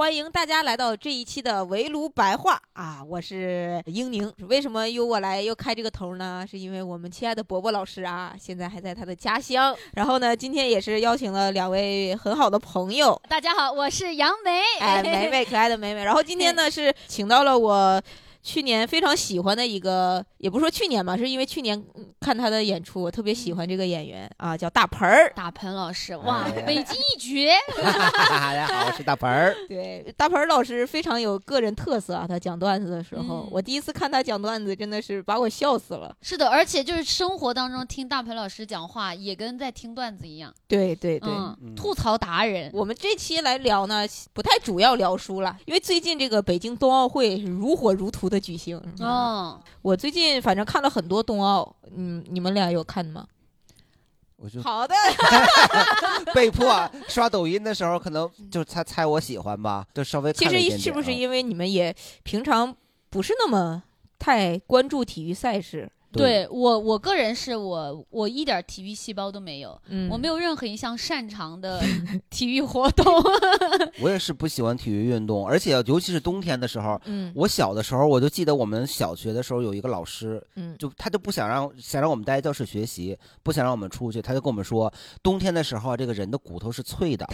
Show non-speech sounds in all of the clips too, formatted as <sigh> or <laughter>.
欢迎大家来到这一期的围炉白话啊！我是英宁。为什么由我来又开这个头呢？是因为我们亲爱的伯伯老师啊，现在还在他的家乡。然后呢，今天也是邀请了两位很好的朋友。大家好，我是杨梅。哎，梅梅，可爱的梅梅。然后今天呢，<laughs> 是请到了我。去年非常喜欢的一个，也不是说去年吧，是因为去年看他的演出，我特别喜欢这个演员啊，叫大盆儿，大盆老师，哇，北京一绝。<laughs> 大家好，我是大盆儿。<laughs> 对，大盆儿老师非常有个人特色啊，他讲段子的时候，我第一次看他讲段子，真的是把我笑死了。是的，而且就是生活当中听大盆老师讲话，也跟在听段子一样。对对对，吐槽达人。我们这期来聊呢，不太主要聊书了，因为最近这个北京冬奥会是如火如荼的举行。哦，我最近反正看了很多冬奥，嗯，你们俩有看吗？我就好的，<laughs> 被迫刷抖音的时候，可能就猜猜我喜欢吧，就稍微。其实是不是因为你们也平常不是那么太关注体育赛事？对我，我个人是我，我一点体育细胞都没有，我没有任何一项擅长的 <laughs> 体育活动。<laughs> 我也是不喜欢体育运动，而且尤其是冬天的时候。嗯，我小的时候我就记得我们小学的时候有一个老师，嗯，就他就不想让想让我们待在教室学习，不想让我们出去，他就跟我们说，冬天的时候这个人的骨头是脆的，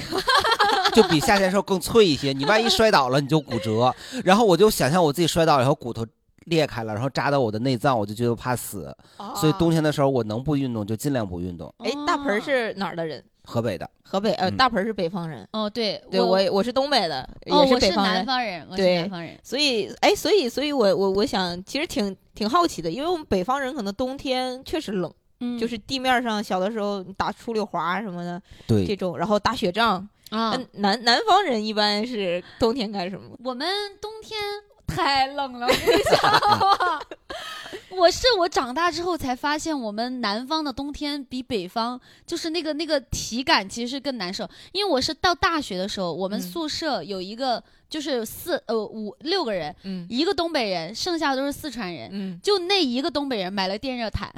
<laughs> 就比夏天的时候更脆一些，你万一摔倒了你就骨折。然后我就想象我自己摔倒以后骨头。裂开了，然后扎到我的内脏，我就觉得怕死，所以冬天的时候我能不运动就尽量不运动。哎，大盆是哪儿的人？河北的。河北，呃，大盆是北方人。哦，对，对我我是东北的，也是北方人。南方人，对，南方人。所以，哎，所以，所以我我我想，其实挺挺好奇的，因为我们北方人可能冬天确实冷，嗯，就是地面上小的时候打出溜滑什么的，对，这种，然后打雪仗啊。南南方人一般是冬天干什么？我们冬天。太冷了，我跟你讲，<laughs> 我是我长大之后才发现，我们南方的冬天比北方就是那个那个体感其实是更难受。因为我是到大学的时候，我们宿舍有一个就是四呃五六个人，嗯，一个东北人，剩下的都是四川人，嗯，就那一个东北人买了电热毯，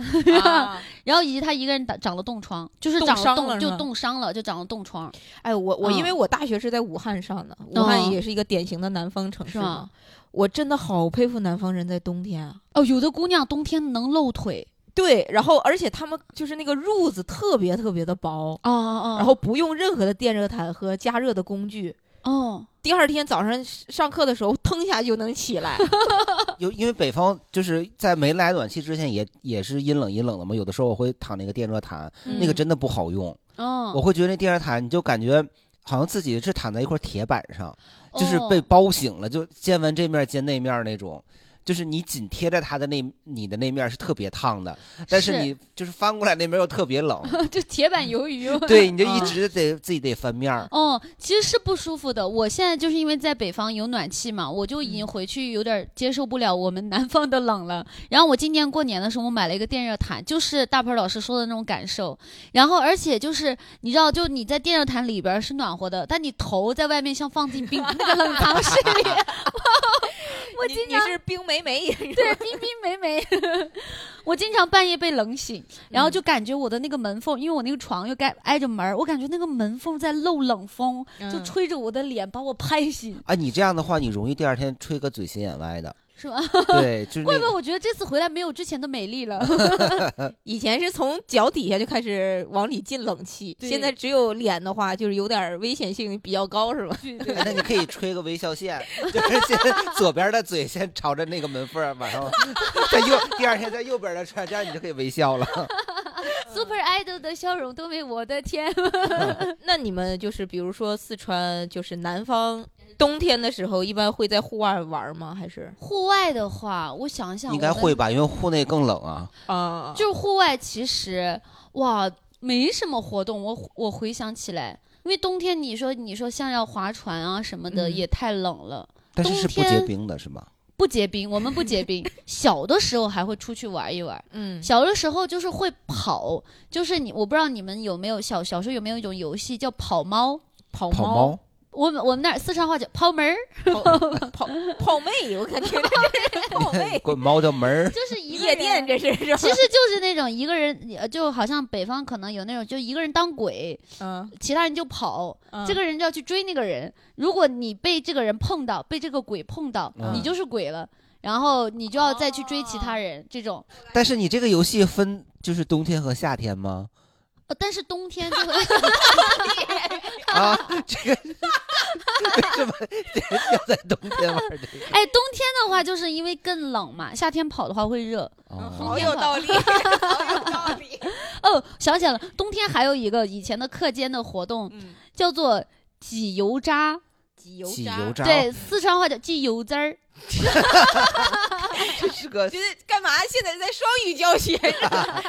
<laughs> 然后以及他一个人长长了冻疮，就是长了冻就冻伤了，就长了冻疮。哎，我我因为我大学是在武汉上的，武汉也是一个典型的南方城市嘛。我真的好佩服南方人在冬天啊！哦，有的姑娘冬天能露腿，对，然后而且他们就是那个褥子特别特别的薄啊啊，然后不用任何的电热毯和加热的工具哦。第二天早上上课的时候，腾一下就能起来。<laughs> <laughs> 有因为北方就是在没来暖气之前也也是阴冷阴冷的嘛，有的时候我会躺那个电热毯，那个真的不好用哦。我会觉得那电热毯你就感觉好像自己是躺在一块铁板上。就是被包醒了，就见完这面见那面那种。就是你紧贴着它的那，你的那面是特别烫的，但是你就是翻过来那面又特别冷，<laughs> 就铁板鱿鱼。对，<laughs> 你就一直得自己得翻面。哦，其实是不舒服的。我现在就是因为在北方有暖气嘛，我就已经回去有点接受不了我们南方的冷了。然后我今年过年的时候，我买了一个电热毯，就是大鹏老师说的那种感受。然后而且就是你知道，就你在电热毯里边是暖和的，但你头在外面像放进冰那个冷藏室里。<laughs> 我今年是冰美美，对冰冰美美。<laughs> 我经常半夜被冷醒，然后就感觉我的那个门缝，因为我那个床又盖挨着门我感觉那个门缝在漏冷风，就吹着我的脸把我拍醒。啊，你这样的话，你容易第二天吹个嘴斜眼歪的。是吧？对，就是。怪不得我觉得这次回来没有之前的美丽了。<laughs> 以前是从脚底下就开始往里进冷气，现在只有脸的话，就是有点危险性比较高，是吧？<laughs> 那你可以吹个微笑线，<laughs> 就是先左边的嘴先朝着那个门缝，马上在右，第二天在右边的穿，这样你就可以微笑了。Super Idol 的笑容都没我的天。<laughs> 那你们就是比如说四川，就是南方。冬天的时候，一般会在户外玩吗？还是户外的话，我想想，应该会吧，因为户内更冷啊。啊，就是户外其实哇，没什么活动。我我回想起来，因为冬天你说你说像要划船啊什么的，也太冷了。但是是不结冰的是吗？不结冰，<laughs> 我们不结冰。小的时候还会出去玩一玩。嗯，小的时候就是会跑，就是你，我不知道你们有没有小小时候有没有一种游戏叫跑猫？跑猫。我们我们那儿四川话叫跑门儿，跑跑跑妹，我感觉跑妹，<laughs> 滚猫叫门儿，<laughs> 就是一夜店，这是，其实就是那种一个人，就好像北方可能有那种，就一个人当鬼，嗯，其他人就跑，这个人就要去追那个人，如果你被这个人碰到，被这个鬼碰到，你就是鬼了，然后你就要再去追其他人，这种。但是你这个游戏分就是冬天和夏天吗？呃，但是冬天就会 <laughs> 啊，这个为什么要在冬天玩的？哎，冬天的话就是因为更冷嘛，夏天跑的话会热。好有道理，<laughs> 好有道理。哦，想起来了，冬天还有一个以前的课间的活动，叫做挤油渣。挤油渣，对，四川话叫挤油汁儿。<laughs> 这是个，这是干嘛？现在在双语教学，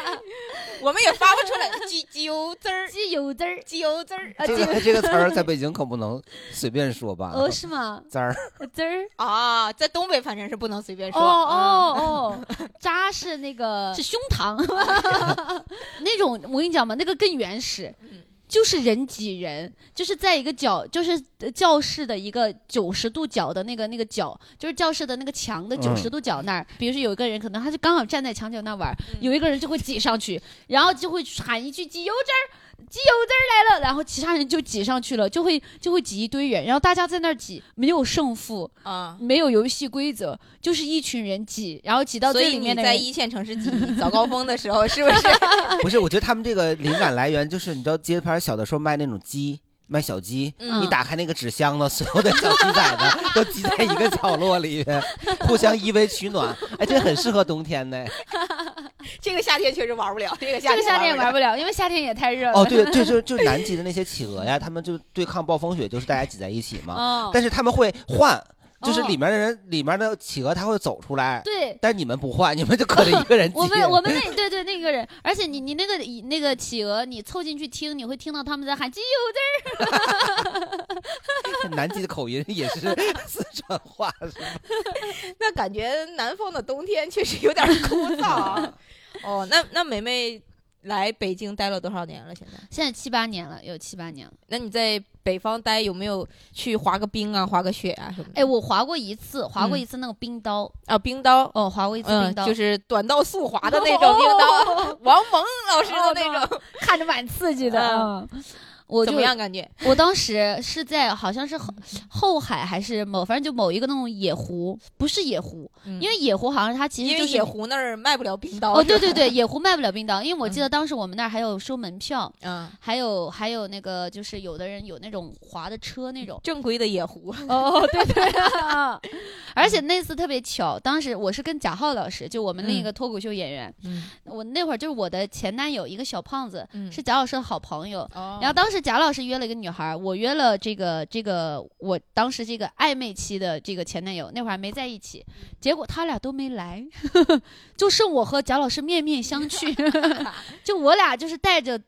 <laughs> 我们也发不出来。挤挤油汁儿，挤油汁儿，挤油汁儿。这个这个词儿在北京可不能随便说吧？哦，是吗？汁儿，汁儿啊，在东北反正是不能随便说。哦哦哦，渣是那个是胸膛，<laughs> 那种我跟你讲嘛，那个更原始。就是人挤人，就是在一个角，就是教室的一个九十度角的那个那个角，就是教室的那个墙的九十度角那儿。比如说有一个人，可能他就刚好站在墙角那玩，有一个人就会挤上去，然后就会喊一句“挤油汁儿”。挤油汁儿来了，然后其他人就挤上去了，就会就会挤一堆人，然后大家在那儿挤，没有胜负啊，没有游戏规则，就是一群人挤，然后挤到最里面的。在一线城市挤早高峰的时候，是不是？<laughs> 不是，我觉得他们这个灵感来源就是，你知道街拍小的时候卖那种鸡。卖小鸡，你打开那个纸箱子，所有的小鸡崽子 <laughs> 都挤在一个角落里面，互相依偎取暖。哎，这很适合冬天呢。<laughs> 这个夏天确实玩不了，这个夏这个夏天也玩不了，因为夏天也太热了。哦，对，就就 <laughs> 就南极的那些企鹅呀，他们就对抗暴风雪，就是大家挤在一起嘛。但是他们会换。就是里面的人，里面的企鹅它会走出来，对，但你们不换，你们就可着一个人。<laughs> 我们我们那对对那个人，而且你你那个那个企鹅，你凑进去听，你会听到他们在喊“鸡油字儿”。<laughs> 南极的口音也是四川话，是吗？<laughs> 那感觉南方的冬天确实有点枯燥。哦，那那梅梅。来北京待了多少年了？现在现在七八年了，有七八年了。那你在北方待有没有去滑个冰啊，滑个雪啊什么的？哎，我滑过一次，滑过一次那个冰刀啊，冰刀哦，滑过一次冰刀，就是短道速滑的那种冰刀，<laughs> 王蒙老师的那种，看着蛮刺激的。我怎么样感觉？我当时是在好像是后后海还是某，反正就某一个那种野湖，不是野湖，因为野湖好像它其实就是野湖那儿卖不了冰刀。哦，对对对，野湖卖不了冰刀，因为我记得当时我们那儿还有收门票，嗯，还有还有那个就是有的人有那种滑的车那种正规的野湖。哦，对对，<laughs> 而且那次特别巧，当时我是跟贾浩老师，就我们另一个脱口秀演员，嗯，我那会儿就是我的前男友一个小胖子，是贾老师的好朋友，哦然后当时。贾老师约了一个女孩，我约了这个这个我当时这个暧昧期的这个前男友，那会儿还没在一起，结果他俩都没来，<laughs> 就剩我和贾老师面面相觑，<laughs> 就我俩就是带着。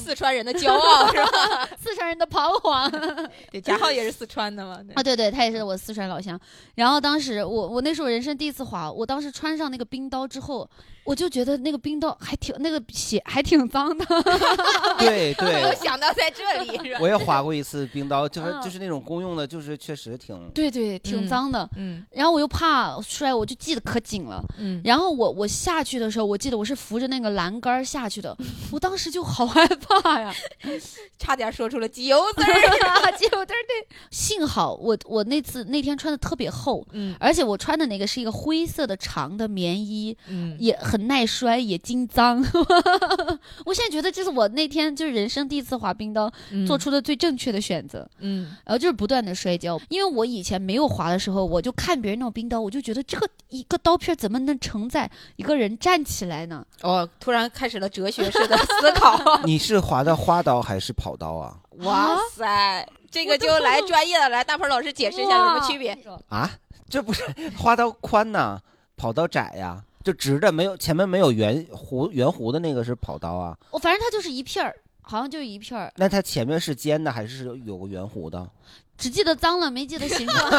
四川人的骄傲 <laughs> 是吧？四川人的彷徨。<laughs> 对，贾浩也是四川的嘛。啊，对对，他也是我四川老乡。然后当时我我那是我人生第一次滑，我当时穿上那个冰刀之后，我就觉得那个冰刀还挺那个血还挺脏的。对 <laughs> 对。没有想到在这里是吧？我也滑过一次冰刀，就是就是那种公用的，就是确实挺。对对，挺脏的。嗯。然后我又怕摔，我就系得可紧了。嗯。然后我我下去的时候，我记得我是扶着那个栏杆下去的，我当时就好害。怕呀，<laughs> 差点说出了机油字儿，<laughs> 机油字儿对。幸好我我那次那天穿的特别厚，嗯，而且我穿的那个是一个灰色的长的棉衣，嗯，也很耐摔，也经脏。<laughs> 我现在觉得这是我那天就是人生第一次滑冰刀做出的最正确的选择，嗯，然后就是不断的摔跤，因为我以前没有滑的时候，我就看别人那种冰刀，我就觉得这个一个刀片怎么能承载一个人站起来呢？哦，突然开始了哲学式的思考。你是滑的花刀还是跑刀啊？哇塞，这个就来专业的来，大鹏老师解释一下有什么区别啊？这不是花刀宽呐，跑刀窄呀，就直的，没有前面没有圆弧圆弧的那个是跑刀啊。我反正它就是一片儿，好像就一片儿。那它前面是尖的还是有个圆弧的？只记得脏了，没记得形状。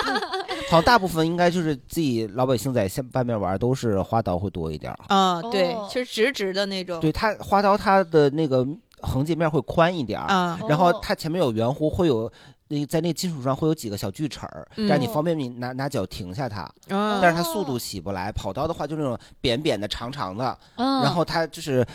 <laughs> 好大部分应该就是自己老百姓在下外面玩，都是花刀会多一点啊。对，就是直直的那种。对它花刀，它的那个横截面会宽一点啊，然后它前面有圆弧，会有那在那金属上会有几个小锯齿儿，让你方便你拿拿脚停下它。但是它速度起不来。跑刀的话就那种扁扁的、长长的，然后它就是。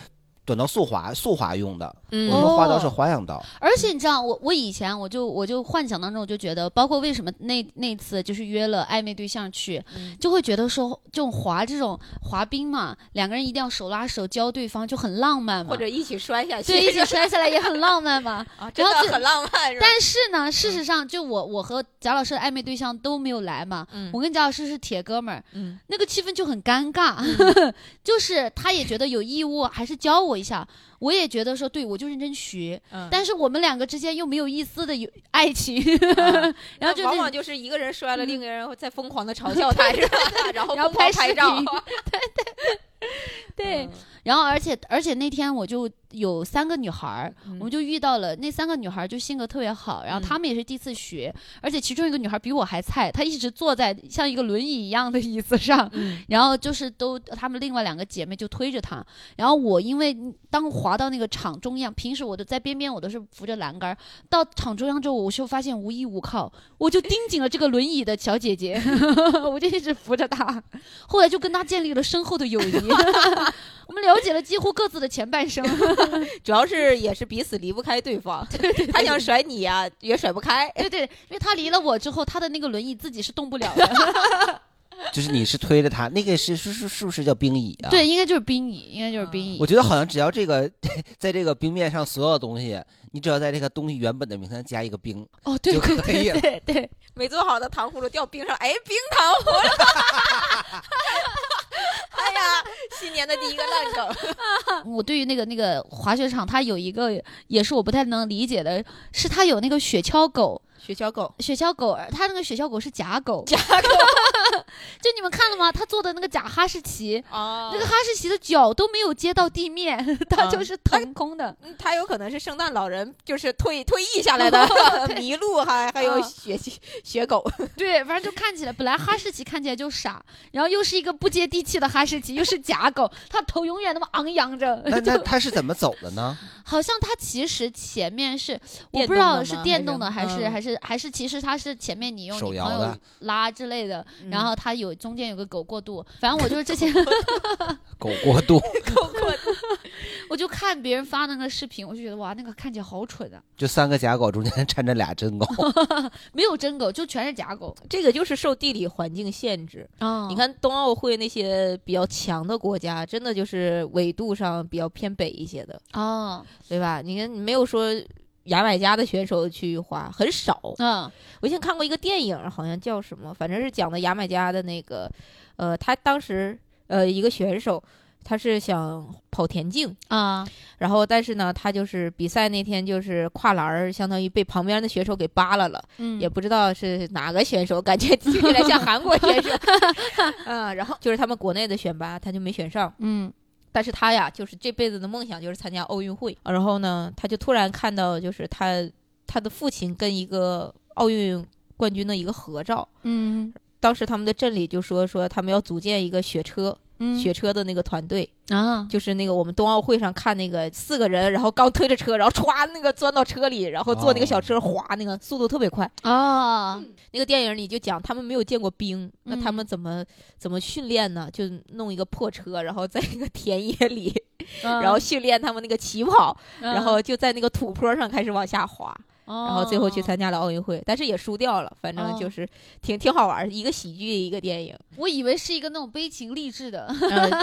短刀速滑，速滑用的。嗯，我们花刀是花样刀。而且你知道，我我以前我就我就幻想当中，我就觉得，包括为什么那那次就是约了暧昧对象去，就会觉得说这种滑这种滑冰嘛，两个人一定要手拉手教对方，就很浪漫嘛。或者一起摔下去。对，一起摔下来也很浪漫嘛。<laughs> 啊，真的很浪漫。但是呢，事实上，就我我和贾老师的暧昧对象都没有来嘛。嗯。我跟贾老师是铁哥们儿。嗯。那个气氛就很尴尬，<laughs> 就是他也觉得有义务还是教我一下。我也觉得说，对我就认真学，但是我们两个之间又没有一丝的有爱情，<laughs> 然后就往往就是一个人摔了，另一个人在疯狂的 <laughs> 嘲笑他，<laughs> 然后拍拍照，对对对。然后，而且，而且那天我就有三个女孩儿，我们就遇到了那三个女孩儿，就性格特别好。然后她们也是第一次学，而且其中一个女孩比我还菜，她一直坐在像一个轮椅一样的椅子上。然后就是都，她们另外两个姐妹就推着她。然后我因为当滑到那个场中央，平时我都在边边，我都是扶着栏杆。到场中央之后，我就发现无依无靠，我就盯紧了这个轮椅的小姐姐，<laughs> 我就一直扶着她。后来就跟她建立了深厚的友谊。<laughs> 我们了解了几乎各自的前半生，<laughs> 主要是也是彼此离不开对方。他想甩你呀，也甩不开。对对，因为他离了我之后，他的那个轮椅自己是动不了的。<laughs> <laughs> 就是你是推着他，那个是是是是不是叫冰椅啊？对，应该就是冰椅，应该就是冰椅。我觉得好像只要这个在这个冰面上所有东西，你只要在这个东西原本的名称加一个冰，哦，对，就可以了。对对，没做好的糖葫芦掉冰上，哎，冰糖葫芦。<laughs> 哎呀，新年的第一个烂梗。<laughs> 我对于那个那个滑雪场，它有一个也是我不太能理解的，是它有那个雪橇狗。雪橇狗，雪橇狗，它那个雪橇狗是假狗，假狗，<laughs> 就你们看了吗？他坐的那个假哈士奇，那个哈士奇的脚都没有接到地面，<laughs> 它就是腾空的。它有可能是圣诞老人，就是退退役下来的 <laughs> 麋鹿，还还有雪雪狗。对，反正就看起来，本来哈士奇看起来就傻，然后又是一个不接地气的哈士奇，又是假狗，它头永远那么昂扬着。那那它是怎么走的呢？好像它其实前面是我不知道是电动的还是还是。还是其实它是前面你用你朋友拉之类的，然后它有中间有个狗过渡，反正我就是之前 <laughs> 狗过渡，<laughs> 狗过渡，我就看别人发那个视频，我就觉得哇，那个看起来好蠢啊！就三个假狗中间掺着俩真狗，<laughs> 没有真狗，就全是假狗。这个就是受地理环境限制啊！你看冬奥会那些比较强的国家，真的就是纬度上比较偏北一些的啊，对吧？你看你没有说。牙买加的选手去滑很少。嗯，我以前看过一个电影，好像叫什么，反正是讲的牙买加的那个，呃，他当时呃一个选手，他是想跑田径。啊，然后但是呢，他就是比赛那天就是跨栏儿，相当于被旁边的选手给扒拉了，嗯，也不知道是哪个选手，感觉听起来像韩国选手，<laughs> 嗯，然后就是他们国内的选拔，他就没选上，嗯。但是他呀，就是这辈子的梦想就是参加奥运会。然后呢，他就突然看到，就是他他的父亲跟一个奥运冠军的一个合照。嗯，当时他们的镇里就说说他们要组建一个雪车。雪车的那个团队啊，就是那个我们冬奥会上看那个四个人，然后刚推着车，然后歘那个钻到车里，然后坐那个小车滑，那个速度特别快啊。那个电影里就讲他们没有见过冰，那他们怎么怎么训练呢？就弄一个破车，然后在一个田野里，然后训练他们那个起跑，然后就在那个土坡上开始往下滑。然后最后去参加了奥运会，但是也输掉了。反正就是挺挺好玩，一个喜剧，一个电影。我以为是一个那种悲情励志的，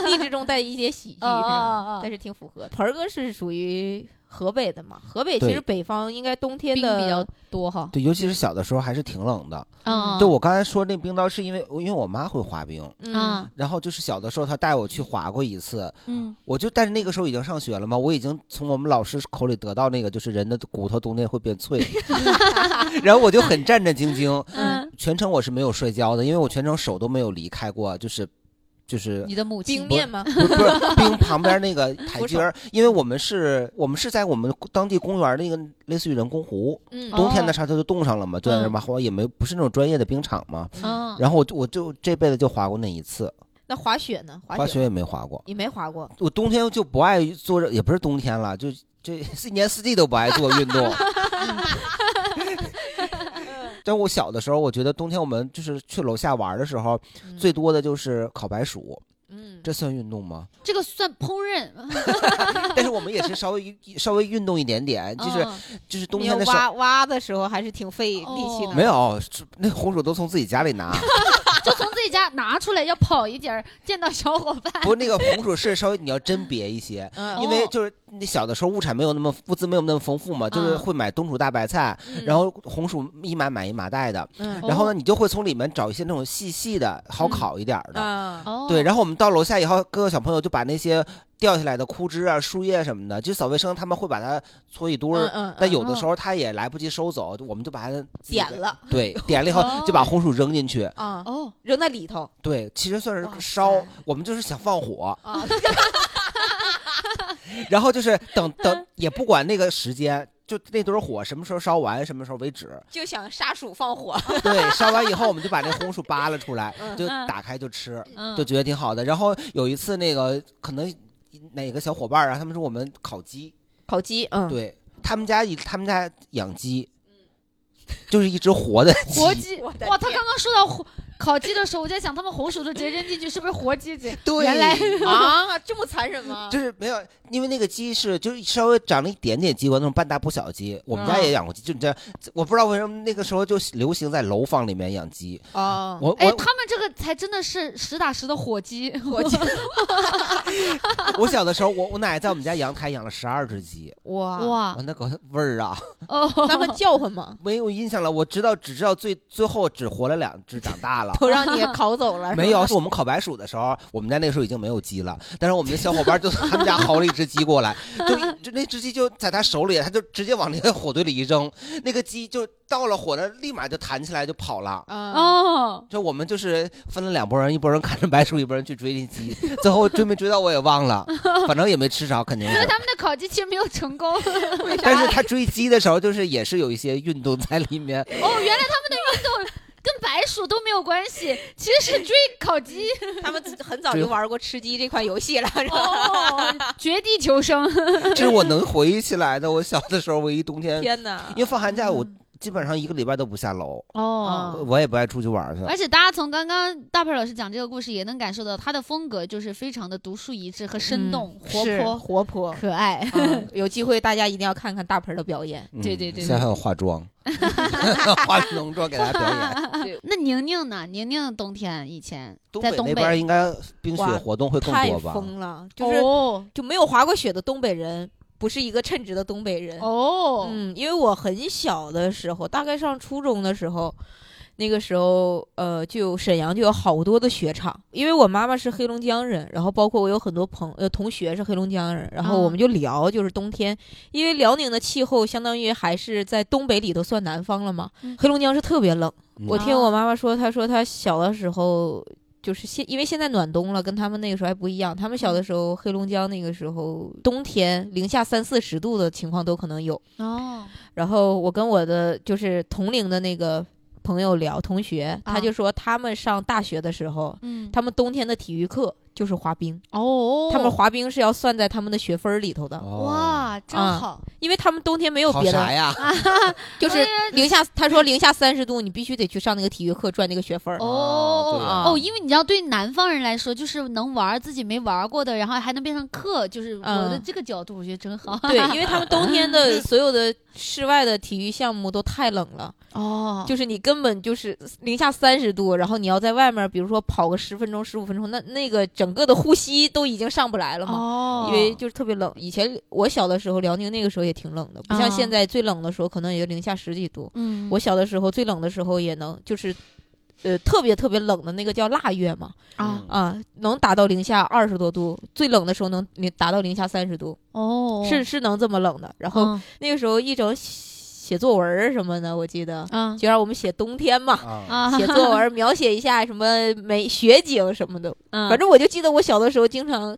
励志中带一些喜剧，<laughs> 但是挺符合。盆儿哥是属于。河北的嘛，河北其实北方应该冬天的比较多哈。对，尤其是小的时候还是挺冷的。嗯，对我刚才说那冰刀是因为因为我妈会滑冰，嗯，然后就是小的时候她带我去滑过一次，嗯，我就但是那个时候已经上学了嘛，我已经从我们老师口里得到那个就是人的骨头冬天会变脆，<laughs> 然后我就很战战兢兢，嗯，全程我是没有摔跤的，因为我全程手都没有离开过，就是。就是你的母亲冰面吗？<laughs> 不是不是冰旁边那个 <laughs> 台阶儿，因为我们是我们是在我们当地公园那个类似于人工湖，嗯，冬天的时候它就冻上了嘛，就在那嘛滑，也没不是那种专业的冰场嘛。嗯，然后我就我就这辈子就滑过那一次，那滑雪呢？滑雪也没滑过。你没滑过？我冬天就不爱做这，也不是冬天了，就这 <laughs> 一年四季都不爱做运动。但我小的时候，我觉得冬天我们就是去楼下玩的时候，嗯最多的就是烤白薯，嗯，这算运动吗？<laughs> 这个算烹饪，但是我们也是稍微稍微运动一点点，就是嗯就是冬天的时候挖挖的时候还是挺费力气的。哦没有，那红薯都从自己家里拿，<laughs> 就从自己家拿出来，要跑一点儿，见到小伙伴。不，那个红薯是稍微你要甄别一些，因为就是你小的时候物产没有那么物资没有那么丰富嘛，就是嗯会买冬储大白菜，然后红薯一买买一麻袋的，嗯然后呢，你就会从里面找一些那种细细的、好嗯烤一点儿的。啊，哦，对，然后我们到楼下以后，各个小朋友就把那些掉下来的枯枝啊、树叶什么的，就扫卫生，他们会把它搓一堆儿。嗯嗯，但有的时候他也来不及收走，我们就把它点了对，<laughs> 点了以后哦就把红薯扔进去。啊，哦，扔在里头对，其实算是烧，我们就是想放火，<laughs> <laughs> 啊，<laughs> 然后就是等等，也不管那个时间，就那堆火什么时候烧完，什么时候为止。就想杀鼠放火。对，烧完以后我们就把那红薯扒拉出来，嗯就打开就吃。嗯，就觉得挺好的。然后有一次，那个可能哪个小伙伴啊，他们说我们烤鸡，烤鸡，嗯，对他们家一他们家养鸡，就是一只活的鸡，活鸡，哇！他刚刚说到火 <laughs> 烤鸡的时候，我在想他们红薯都直接扔进去，是不是活鸡子？<laughs> 对，原来 <laughs> 啊，这么残忍吗？就是没有，因为那个鸡是就是稍微长了一点点鸡冠，那种半大不小的鸡。我们家也养过鸡，就你这，我不知道为什么那个时候就流行在楼房里面养鸡。啊，哎，我我他们这个才真的是实打实的火鸡，火鸡，我小的时候，我我奶奶在我们家阳台养了十二只鸡，哇，哇哇，那个味儿啊，哦，他们叫唤吗？没有印象了。我知道只知道最最后只活了两只长大了。<laughs> 都让你烤走了？<laughs> 没有，是我们烤白薯的时候，我们家那个时候已经没有鸡了，但是我们的小伙伴就从他们家薅了一只鸡过来，就就那只鸡就在他手里，他就直接往那个火堆里一扔，那个鸡就到了火那立马就弹起来就跑了。啊，哦，就我们就是分了两拨人，一拨人看着白薯，一拨人去追那鸡，最后追没追到我也忘了，反正也没吃着，肯定是。因为他们的烤鸡其实没有成功。<laughs> 哦，但是他追鸡的时候，就是也是有一些运动在里面。哦原来白鼠都没有关系，其实是追烤鸡。<laughs> 他们很早就玩过吃鸡这款游戏了，是吧？哦，<laughs> 绝地求生。这是我能回忆起来的。我小的时候，唯一冬天，天哪！因为放寒假，我基本上一个礼拜都不下楼，哦。我也不爱出去玩去。而且大家从刚刚大佩老师讲这个故事，也能感受到他的风格就是非常的独树一帜和生动、活泼、活泼。可爱。嗯有机会大家一定要看看大盆的表演。嗯对对对现在还有化妆，<laughs> 化浓妆给大家表演。<laughs> 那宁宁呢？宁宁冬天以前东在东北那边应该冰雪活动会更多吧？疯了，就是哦就没有滑过雪的东北人，不是一个称职的东北人。哦，嗯，因为我很小的时候，大概上初中的时候，那个时候，呃，就沈阳就有好多的雪场，因为我妈妈是黑龙江人，然后包括我有很多朋呃同学是黑龙江人，然后我们就聊，就是冬天，因为辽宁的气候相当于还是在东北里头算南方了嘛，嗯黑龙江是特别冷。嗯我听我妈妈说，她说她小的时候。就是现，因为现在暖冬了，跟他们那个时候还不一样。他们小的时候，黑龙江那个时候冬天零下三四十度的情况都可能有。哦，然后我跟我的就是同龄的那个朋友聊，同学，啊他就说他们上大学的时候，嗯，他们冬天的体育课就是滑冰，哦，他们滑冰是要算在他们的学分儿里头的，哦，哇，真啊好，因为他们冬天没有别的，呀？<laughs> <laughs> 就是零下，他说零下三十度，你必须得去上那个体育课赚那个学分儿。哦啊哦，因为你知道，对南方人来说，就是能玩自己没玩过的，然后还能变成课，就是我的嗯这个角度，我觉得真好。对，因为他们冬天的 <laughs> 所有的室外的体育项目都太冷了，哦，就是你根本就是零下三十度，然后你要在外面，比如说跑个十分钟、十五分钟，那那个整个的呼吸都已经上不来了嘛。哦，因为就是特别冷。以前我小的时候，辽宁那个时候也挺冷的，不像啊现在最冷的时候可能也就零下十几度。嗯，我小的时候最冷的时候也能就是，呃，特别特别冷的那个叫腊月嘛，啊啊，能达到零下二十多度，最冷的时候能零达到零下三十度，哦，是是能这么冷的。然后嗯那个时候一整写作文什么的，我记得，嗯，就让我们写冬天嘛，啊，写作文描写一下什么美雪景什么的。反正我就记得我小的时候经常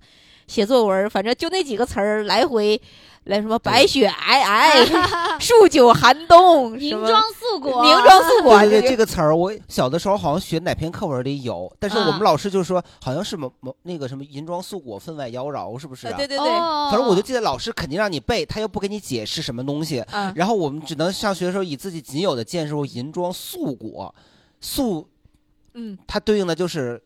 写作文，反正就那几个词儿来回。来什么白雪皑皑，<laughs> 数九寒冬，银装素裹，银装素裹。对对，这个词儿我小的时候好像学哪篇课文里有，但是我们老师就说好像是某某那个什么银装素裹，分外妖娆，是不是？对对对。反正我就记得老师肯定让你背，他又不给你解释什么东西，然后我们只能上学的时候以自己仅有的见识，银装素裹，素，嗯，它对应的就是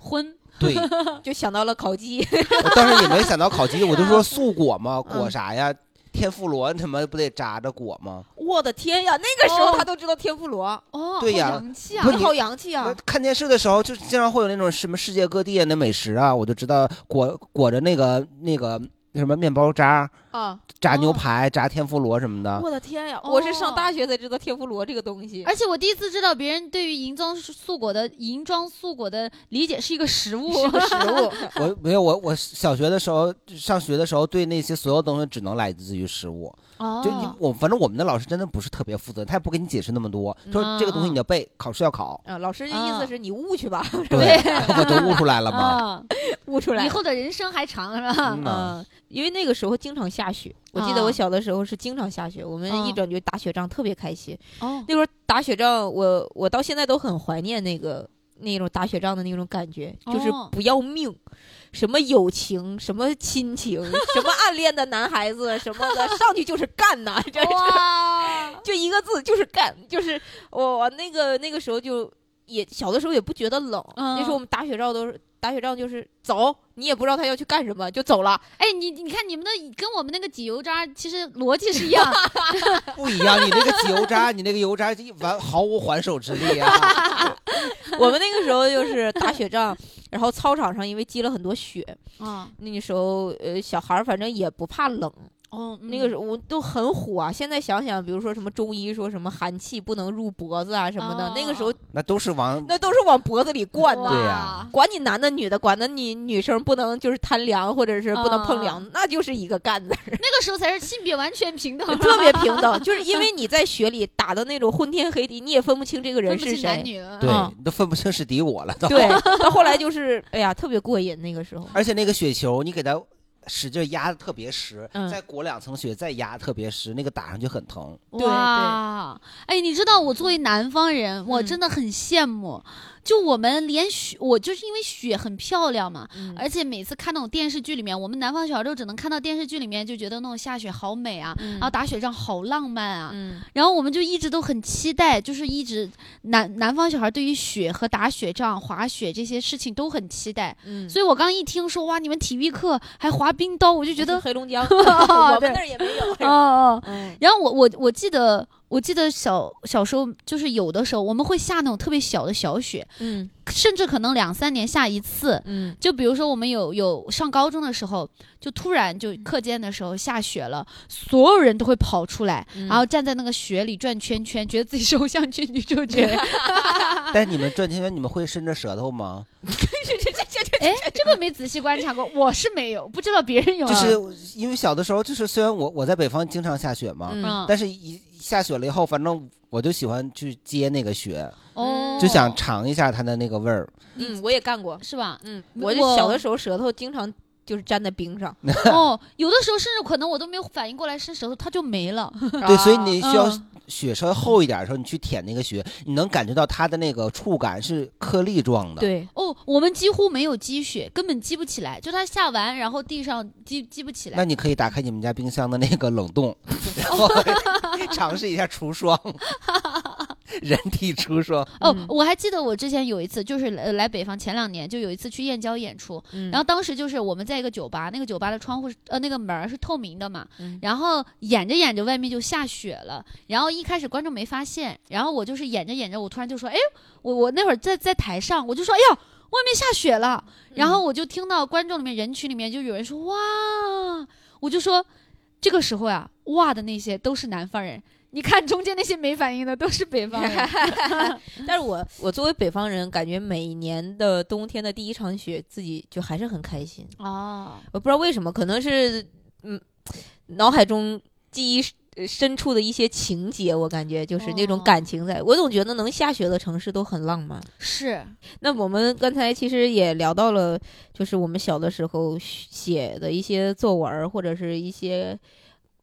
婚。<laughs> 对，<laughs> 就想到了烤鸡。<laughs> 我当时也没想到烤鸡，我就说素裹嘛，裹啥呀？天妇罗他妈不得扎着裹吗？我的天呀，那个时候他都知道天妇罗哦，对呀，洋气啊，好洋气啊！看电视的时候就经常会有那种什么世界各地的美食啊，我就知道裹裹着那个那个。什么面包渣啊，炸牛排、炸天妇罗什么的。我的天呀！我是上大学才知道天妇罗这个东西，而且我第一次知道别人对于银装素裹的银装素裹的理解是一个食物，是个食物。<laughs> 我没有，我我小学的时候上学的时候，对那些所有东西只能来自于食物。哦，就你我反正我们的老师真的不是特别负责，他也不给你解释那么多，说这个东西你要背，考试要考。啊，老师的意思是你悟去吧，对，我就 <laughs> 悟出来了嘛，悟出来，以后的人生还长是吧？嗯，因为那个时候经常下雪，我记得我小的时候是经常下雪，我们一整就打雪仗特别开心。哦，那时候打雪仗，我我到现在都很怀念那个那种打雪仗的那种感觉，就是不要命。什么友情，什么亲情，什么暗恋的男孩子什么的，上去就是干呐！<laughs> 这是 <laughs> 就一个字，就是干。就是我那个那个时候就也小的时候也不觉得冷，那时候我们打雪仗都是打雪仗就是走，你也不知道他要去干什么就走了。哎，你你看你们的跟我们那个挤油渣其实逻辑是一样，<laughs> 不一样。你那个挤油渣，你那个油渣完毫无还手之力啊。<laughs> 我们那个时候就是打雪仗。然后操场上因为积了很多雪啊，那个时候呃小孩儿反正也不怕冷。哦，那个时候我都很火啊！现在想想，比如说什么中医说什么寒气不能入脖子啊什么的，那个时候那都是往那都是往脖子里灌的。对呀，管你男的女的，管的你女生不能就是贪凉或者是不能碰凉，<laughs> 那就是一个干字。那个时候才是性别完全平等，<laughs> 特别平 <laughs> 等，就是因为你在雪里打的那种昏天黑地，你也分不清这个人是谁，对，都分不清是敌我了。对，到后来就是哎呀，特别过瘾那个时候。而且那个雪球，你给它。使劲压的特别实，再裹两层雪，再压特别实，那个打上去很疼。对对，哎，你知道我作为南方人，我真的很羡慕。就我们连雪，我就是因为雪很漂亮嘛，而且每次看那种电视剧里面，我们南方小时候只能看到电视剧里面，就觉得那种下雪好美啊，然后打雪仗好浪漫啊，然后我们就一直都很期待，就是一直南南方小孩对于雪和打雪仗、滑雪这些事情都很期待。所以我刚一听说哇，你们体育课还滑冰刀，我就觉得黑龙江 <laughs> 我们那儿也没有。<laughs> 哦哦，然后我我我记得。我记得小小时候，就是有的时候我们会下那种特别小的小雪，嗯，甚至可能两三年下一次，嗯，就比如说我们有有上高中的时候，就突然就课间的时候下雪了，所有人都会跑出来，然后站在那个雪里转圈圈，觉得自己是偶像剧女主角。<laughs> 但你们转圈圈，你们会伸着舌头吗？<laughs> 哎，这个没仔细观察过，我是没有，不知道别人有。就是因为小的时候，就是虽然我我在北方经常下雪嘛，嗯但是一。下雪了以后，反正我就喜欢去接那个雪，哦，就想尝一下它的那个味儿。嗯，我也干过，是吧？嗯，我就小的时候舌头经常就是粘在冰上。<laughs> 哦，有的时候甚至可能我都没有反应过来伸舌头，它就没了。<laughs> 对，所以 <laughs> 你需要。雪稍微厚一点的时候，你去舔那个雪，你能感觉到它的那个触感是颗粒状的。对哦，我们几乎没有积雪，根本积不起来。就它下完，然后地上积积不起来。那你可以打开你们家冰箱的那个冷冻，然后尝试一下除霜。<laughs> 人体出霜哦，我还记得我之前有一次，就是来北方前两年，就有一次去燕郊演出，然后当时就是我们在一个酒吧，那个酒吧的窗户呃那个门是透明的嘛，然后演着演着外面就下雪了，然后一开始观众没发现，然后我就是演着演着，我突然就说，哎，我我那会儿在在台上，我就说，哎呀，外面下雪了，然后我就听到观众里面人群里面就有人说哇，我就说这个时候呀，哇的那些都是南方人。你看中间那些没反应的都是北方人，<laughs> 但是我我作为北方人，感觉每年的冬天的第一场雪，自己就还是很开心哦。我不知道为什么，可能是嗯，脑海中记忆深处的一些情节，我感觉就是那种感情在。我总觉得能下雪的城市都很浪漫。是。那我们刚才其实也聊到了，就是我们小的时候写的一些作文或者是一些。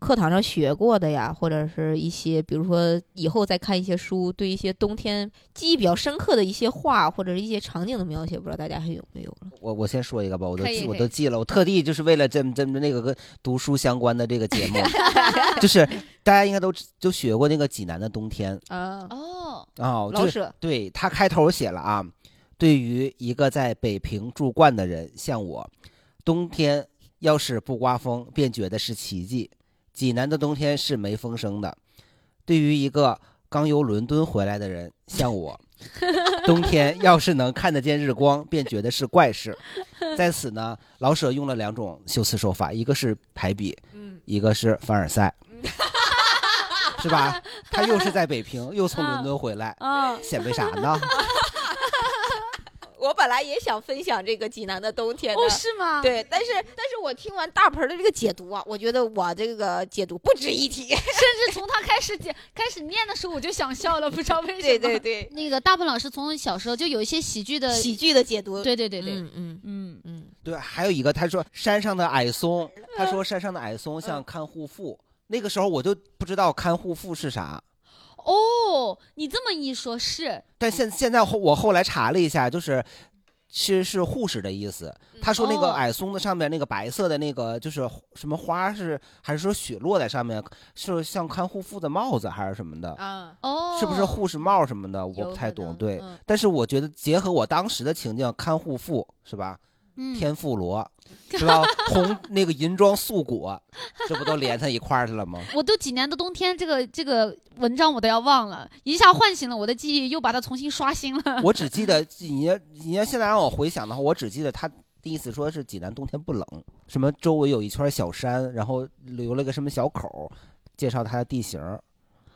课堂上学过的呀，或者是一些，比如说以后再看一些书，对一些冬天记忆比较深刻的一些话，或者是一些场景的描写，不知道大家还有没有了？我我先说一个吧，我都记我都记了，我特地就是为了这这那个跟读书相关的这个节目，<laughs> 就是大家应该都都学过那个济南的冬天。啊哦。哦，老舍对他开头写了啊，对于一个在北平住惯的人，像我，冬天要是不刮风，便觉得是奇迹。济南的冬天是没风声的，对于一个刚由伦敦回来的人，像我，<laughs> 冬天要是能看得见日光，便觉得是怪事。<laughs> 在此呢，老舍用了两种修辞手法，一个是排比，一个是凡尔赛，是吧？他又是在北平，<laughs> 又从伦敦回来，显摆啥呢？我本来也想分享这个济南的冬天，哦，是吗？对，但是但是我听完大盆的这个解读啊，我觉得我这个解读不值一提，<laughs> 甚至从他开始解开始念的时候我就想笑了，不知道为什么。<laughs> 对对对，那个大鹏老师从小时候就有一些喜剧的喜剧的解读，对对对对，嗯嗯嗯。嗯，对，还有一个他说山上的矮松，<laughs> 他说山上的矮松像看护妇，那个时候我就不知道看护妇是啥。哦，你这么一说，是。但现现在后我后来查了一下，就是其实是护士的意思。他说那个矮松的上面那个白色的那个就是什么花是，还是说雪落在上面，是像看护妇的帽子还是什么的？啊，哦，是不是护士帽什么的？我不太懂。对，但是我觉得结合我当时的情境，看护妇是吧？天妇罗。是吧？<laughs> 红那个银装素裹，这不都连在一块儿去了吗？我都几年的冬天，这个这个文章我都要忘了，一下唤醒了我的记忆，又把它重新刷新了。我 <laughs> 只记得你，你要现在让我回想的话，我只记得他第一次说是济南冬天不冷，什么周围有一圈小山，然后留了个什么小口，介绍它的地形。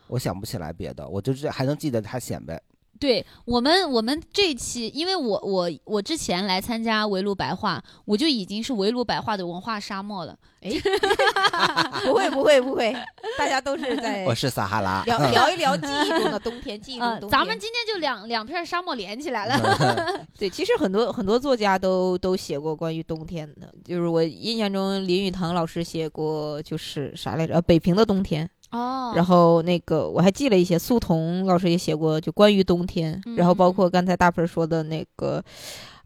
我想不起来别的，我就是还能记得他显摆。对我们，我们这期，因为我我我之前来参加围炉白话，我就已经是围炉白话的文化沙漠了。哎，不会不会不会，大家都是在我是撒哈拉聊聊一聊记忆中的冬天，记忆中冬天。咱们今天就两两片沙漠连起来了。<laughs> 对，其实很多很多作家都都写过关于冬天的，就是我印象中林语堂老师写过，就是啥来着？呃，北平的冬天。哦，然后那个我还记了一些，苏童老师也写过，就关于冬天。然后包括刚才大鹏说的那个，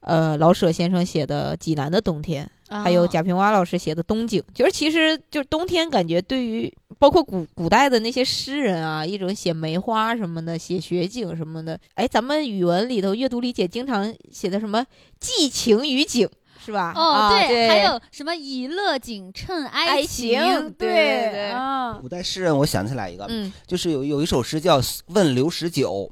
呃，老舍先生写的济南的冬天，还有贾平凹老师写的冬景。就是其实就是冬天，感觉对于包括古古代的那些诗人啊，一种写梅花什么的，写雪景什么的。哎，咱们语文里头阅读理解经常写的什么寄情于景。是吧？哦，对，还有什么以乐景衬哀情？对对。古代诗人，我想起来一个，就是有有一首诗叫《问刘十九》，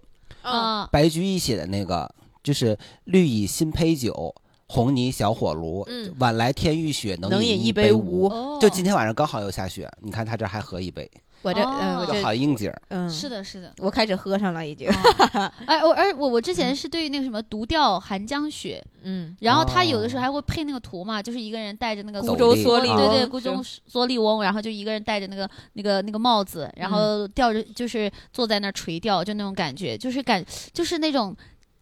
啊，白居易写的那个，就是绿蚁新醅酒，红泥小火炉，晚来天欲雪，能饮一杯无？就今天晚上刚好又下雪，你看他这还喝一杯。我这嗯，我这好应景嗯，是的，是的，我开始喝上了已经。<laughs> 哎，我而我我之前是对于那个什么独钓寒江雪，嗯，然后他有的时候还会配那个图嘛，就是一个人戴着那个孤舟蓑笠，对对，孤舟蓑笠翁，然后就一个人戴着那个那个那个帽子，然后吊着就是坐在那儿垂钓，就那种感觉，就是感就是那种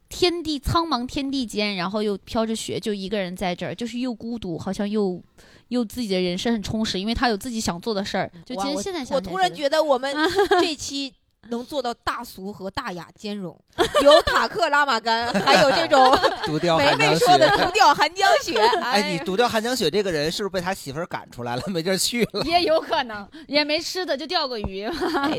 天地苍茫天地间，然后又飘着雪，就一个人在这儿，就是又孤独，好像又。又自己的人生很充实，因为他有自己想做的事儿。就其实现在想，我突然觉得我们 <laughs> 这期能做到大俗和大雅兼容，有塔克拉玛干，还有这种 <laughs> 梅梅说的独钓寒江雪。<laughs> 哎，你独钓寒江雪这个人是不是被他媳妇儿赶出来了，没地儿去了？也有可能，也没吃的就钓个鱼。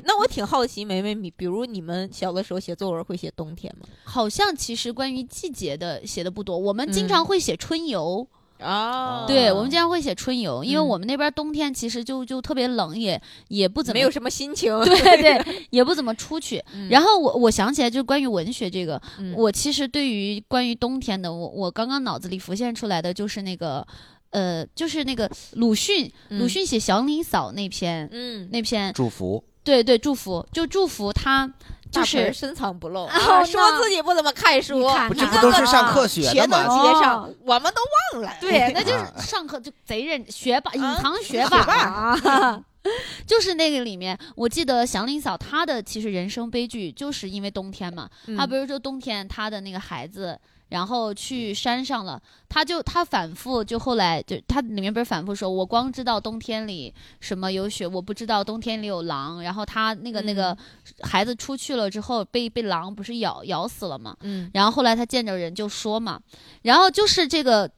那我挺好奇，梅梅，你比如你们小的时候写作文会写冬天吗？好像其实关于季节的写的不多，我们经常会写春游。啊，对，我们经常会写春游，因为我们那边冬天其实就就特别冷，也也不怎么没有什么心情，<laughs> 对对，也不怎么出去。然后我我想起来，就是关于文学这个，我其实对于关于冬天的，我我刚刚脑子里浮现出来的就是那个，呃，就是那个鲁迅，鲁迅写《祥林嫂》那篇，嗯，那篇。祝福。对对，祝福就祝福他，就是深藏不露啊，说自己不怎么看书，不这不都是上课学的吗？接上，我们都忘了。对，那就是上课就贼认学霸，隐藏学霸啊。<laughs> 就是那个里面，我记得祥林嫂她的其实人生悲剧就是因为冬天嘛。她比如说冬天她的那个孩子。然后去山上了，他就他反复就后来就他里面不是反复说，我光知道冬天里什么有雪，我不知道冬天里有狼。然后他那个那个孩子出去了之后被被狼不是咬咬死了嘛？嗯。然后后来他见着人就说嘛，然后就是这个。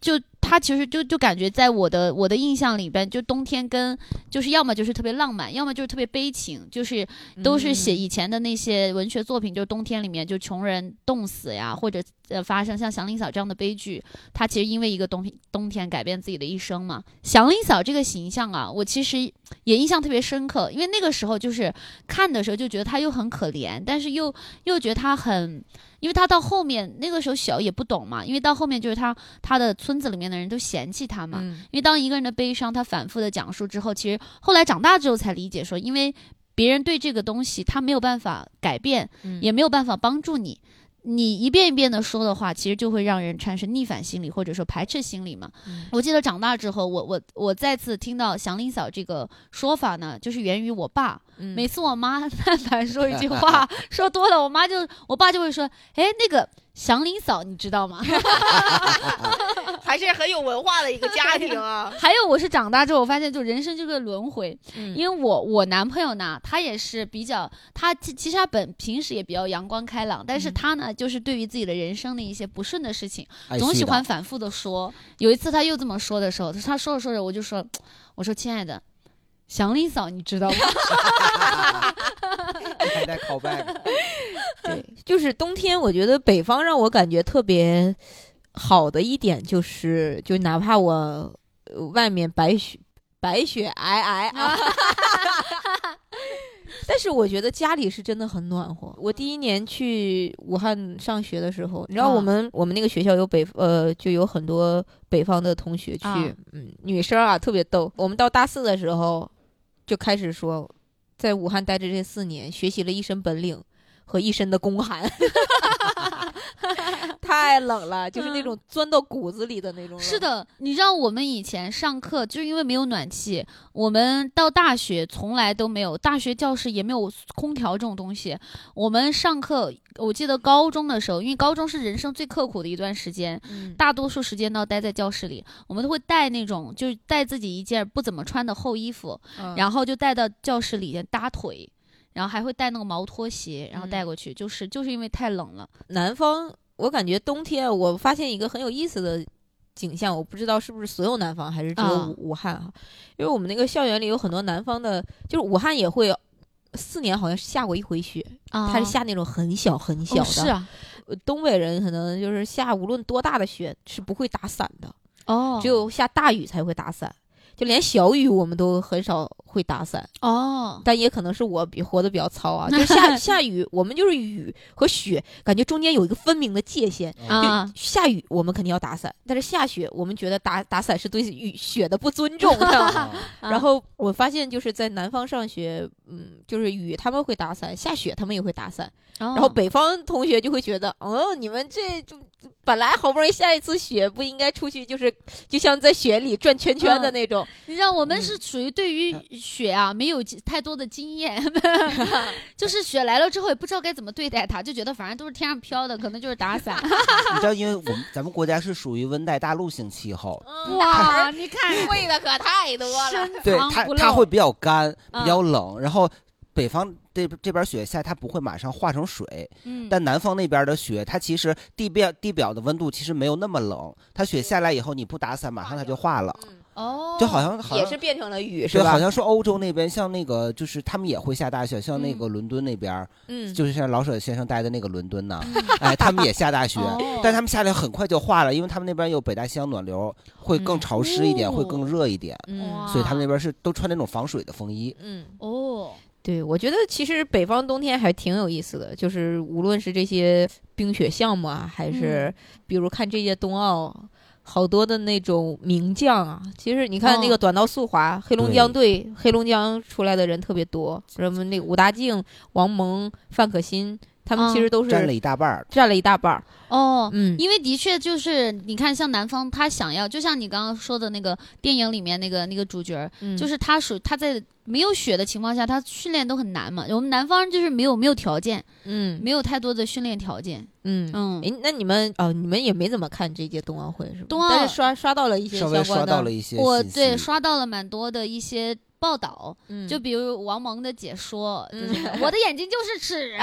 就他其实就就感觉在我的我的印象里边，就冬天跟就是要么就是特别浪漫，要么就是特别悲情，就是都是写以前的那些文学作品，就是冬天里面就穷人冻死呀，或者呃发生像祥林嫂这样的悲剧。他其实因为一个冬冬天改变自己的一生嘛。祥林嫂这个形象啊，我其实也印象特别深刻，因为那个时候就是看的时候就觉得他又很可怜，但是又又觉得他很。因为他到后面那个时候小也不懂嘛，因为到后面就是他他的村子里面的人都嫌弃他嘛。因为当一个人的悲伤他反复的讲述之后，其实后来长大之后才理解说，因为别人对这个东西他没有办法改变，也没有办法帮助你。你一遍一遍的说的话，其实就会让人产生逆反心理，或者说排斥心理嘛。我记得长大之后，我我我再次听到祥林嫂这个说法呢，就是源于我爸。每次我妈 <laughs> 但凡说一句话 <laughs> 说多了，我妈就我爸就会说：“哎，那个。”祥林嫂，你知道吗？<laughs> 还是很有文化的一个家庭啊。<laughs> 还有，我是长大之后，我发现就人生就是个轮回。因为我我男朋友呢，他也是比较，他其实他本平时也比较阳光开朗，但是他呢，就是对于自己的人生的一些不顺的事情，总喜欢反复的说。有一次他又这么说的时候，他说着说着，我就说，<tsk> 我说亲爱的。祥林嫂，你知道吗？还在 call back。<laughs> 对，就是冬天，我觉得北方让我感觉特别好的一点就是，就哪怕我外面白雪白雪皑皑啊，<laughs> 但是我觉得家里是真的很暖和。我第一年去武汉上学的时候，你知道我们我们那个学校有北呃，就有很多北方的同学去，嗯，女生啊特别逗。我们到大四的时候。就开始说，在武汉待着这四年，学习了一身本领和一身的宫寒。<laughs> <laughs> 太冷了，就是那种钻到骨子里的那种。是的，你知道我们以前上课就是因为没有暖气，我们到大学从来都没有，大学教室也没有空调这种东西。我们上课，我记得高中的时候，因为高中是人生最刻苦的一段时间，大多数时间都待在教室里，我们都会带那种，就是带自己一件不怎么穿的厚衣服，然后就带到教室里搭腿。然后还会带那个毛拖鞋，然后带过去，就是就是因为太冷了。南方，我感觉冬天，我发现一个很有意思的景象，我不知道是不是所有南方还是只有武汉哈，因为我们那个校园里有很多南方的，就是武汉也会四年好像下过一回雪，它是下那种很小很小的。是啊，东北人可能就是下无论多大的雪是不会打伞的哦，只有下大雨才会打伞。就连小雨我们都很少会打伞哦，但也可能是我比活得比较糙啊。就下 <laughs> 下雨，我们就是雨和雪，感觉中间有一个分明的界限啊。下雨我们肯定要打伞，但是下雪我们觉得打打伞是对雨雪的不尊重。<laughs> <laughs> 然后我发现就是在南方上学，嗯，就是雨他们会打伞，下雪他们也会打伞。然后北方同学就会觉得，哦，你们这就本来好不容易下一次雪，不应该出去就是就像在雪里转圈圈的那种。你知道，我们是属于对于雪啊没有太多的经验，<laughs> 就是雪来了之后也不知道该怎么对待它，就觉得反正都是天上飘的，可能就是打伞。<laughs> 你知道，因为我们咱们国家是属于温带大陆性气候，哇，你看 <laughs> 会的可太多了。对它，它会比较干，比较冷，然后。北方这这边雪下，它不会马上化成水。嗯，但南方那边的雪，它其实地表地表的温度其实没有那么冷。它雪下来以后，你不打伞，马上它就化了。哦，就好像好也是变成了雨，是吧？好像说欧洲那边，像那个就是他们也会下大雪，像那个伦敦那边，嗯，就是像老舍先生待的那个伦敦呢，<laughs> 哎，他们也下大雪，但他们下来很快就化了，因为他们那边有北大西洋暖流，会更潮湿一点，会更热一点，所以他们那边是都穿那种防水的风衣。嗯，哦。对，我觉得其实北方冬天还挺有意思的，就是无论是这些冰雪项目啊，还是比如看这届冬奥，好多的那种名将啊。其实你看那个短道速滑，黑龙江队，黑龙江出来的人特别多，什么那个武大靖、王蒙、范可新。他们其实都是占了一大半儿，占了一大半儿哦。嗯，因为的确就是你看，像南方，他想要，就像你刚刚说的那个电影里面那个那个主角，就是他属他在没有雪的情况下，他训练都很难嘛。我们南方就是没有没有条件，嗯，没有太多的训练条件，嗯嗯。哎，那你们哦，你们也没怎么看这届冬奥会是吧？冬奥刷刷到了一些相关的，刷到了一些，我对刷到了蛮多的一些。报道，就比如王蒙的解说，就是 <laughs> 我的眼睛就是尺。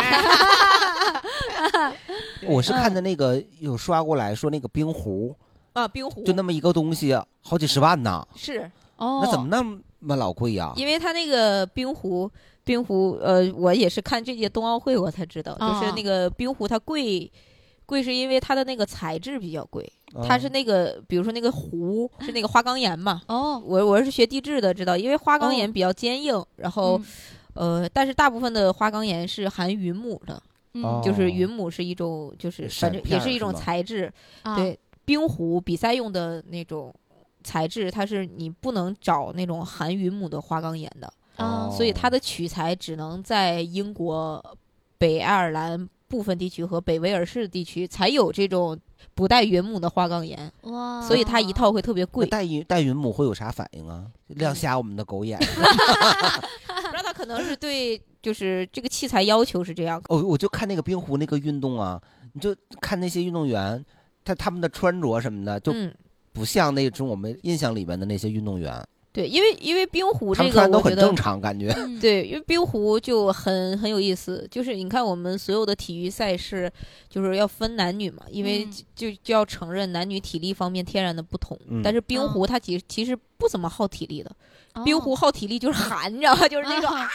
<laughs> 我是看的那个有刷过来说那个冰壶啊，冰壶就那么一个东西，好几十万呢。是哦，那怎么那么老贵呀？因为它那个冰壶，冰壶呃，我也是看这届冬奥会我才知道，就是那个冰壶它贵。贵是因为它的那个材质比较贵，它是那个，比如说那个湖是那个花岗岩嘛。哦，我我是学地质的，知道，因为花岗岩比较坚硬，然后，呃，但是大部分的花岗岩是含云母的，就是云母是一种，就是反正也是一种材质。对，冰壶比赛用的那种材质，它是你不能找那种含云母的花岗岩的，所以它的取材只能在英国、北爱尔兰。部分地区和北威尔士地区才有这种不带云母的花岗岩，哇！所以它一套会特别贵。带云带云母会有啥反应啊？亮瞎我们的狗眼！<laughs> <laughs> 不知道他可能是对，就是这个器材要求是这样。哦，我就看那个冰壶那个运动啊，你就看那些运动员，他他们的穿着什么的，就不像那种我们印象里面的那些运动员。对，因为因为冰壶这个都很正常，感觉。<laughs> 对，因为冰壶就很很有意思，就是你看我们所有的体育赛事，就是要分男女嘛，因为就就要承认男女体力方面天然的不同。但是冰壶它其实其实不怎么耗体力的，冰壶耗体力就是喊，你知道吗？就是那种啊，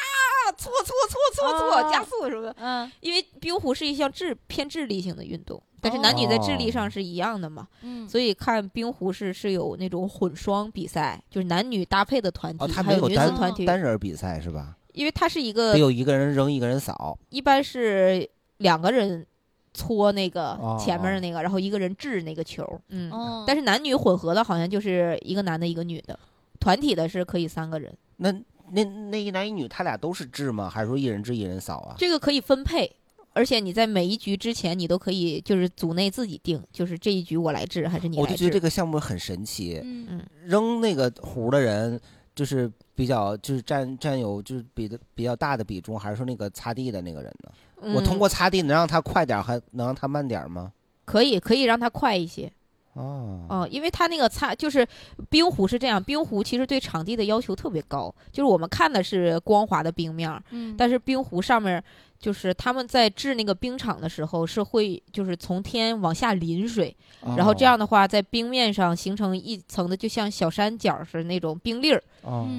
搓搓搓搓搓，加速什么的？嗯。因为冰壶是一项智偏智力性的运动。但是男女在智力上是一样的嘛，所以看冰壶是是有那种混双比赛，就是男女搭配的团体，还有女子团体单人比赛是吧？因为它是一个得有一个人扔，一个人扫，一般是两个人搓那个前面的那个，然后一个人掷那个球，嗯，但是男女混合的好像就是一个男的，一个女的，团体的是可以三个人。那那那一男一女，他俩都是掷吗？还是说一人掷一人扫啊？这个可以分配。而且你在每一局之前，你都可以就是组内自己定，就是这一局我来治还是你来治。我就觉得这个项目很神奇。嗯嗯，扔那个壶的人就是比较就是占占有就是比的比较大的比重，还是说那个擦地的那个人呢？我通过擦地能让他快点，还能让他慢点吗？可以，可以让他快一些。哦哦，因为他那个擦就是冰壶是这样，冰壶其实对场地的要求特别高，就是我们看的是光滑的冰面，嗯，但是冰壶上面。就是他们在制那个冰场的时候，是会就是从天往下淋水，然后这样的话，在冰面上形成一层的，就像小山角似的那种冰粒儿。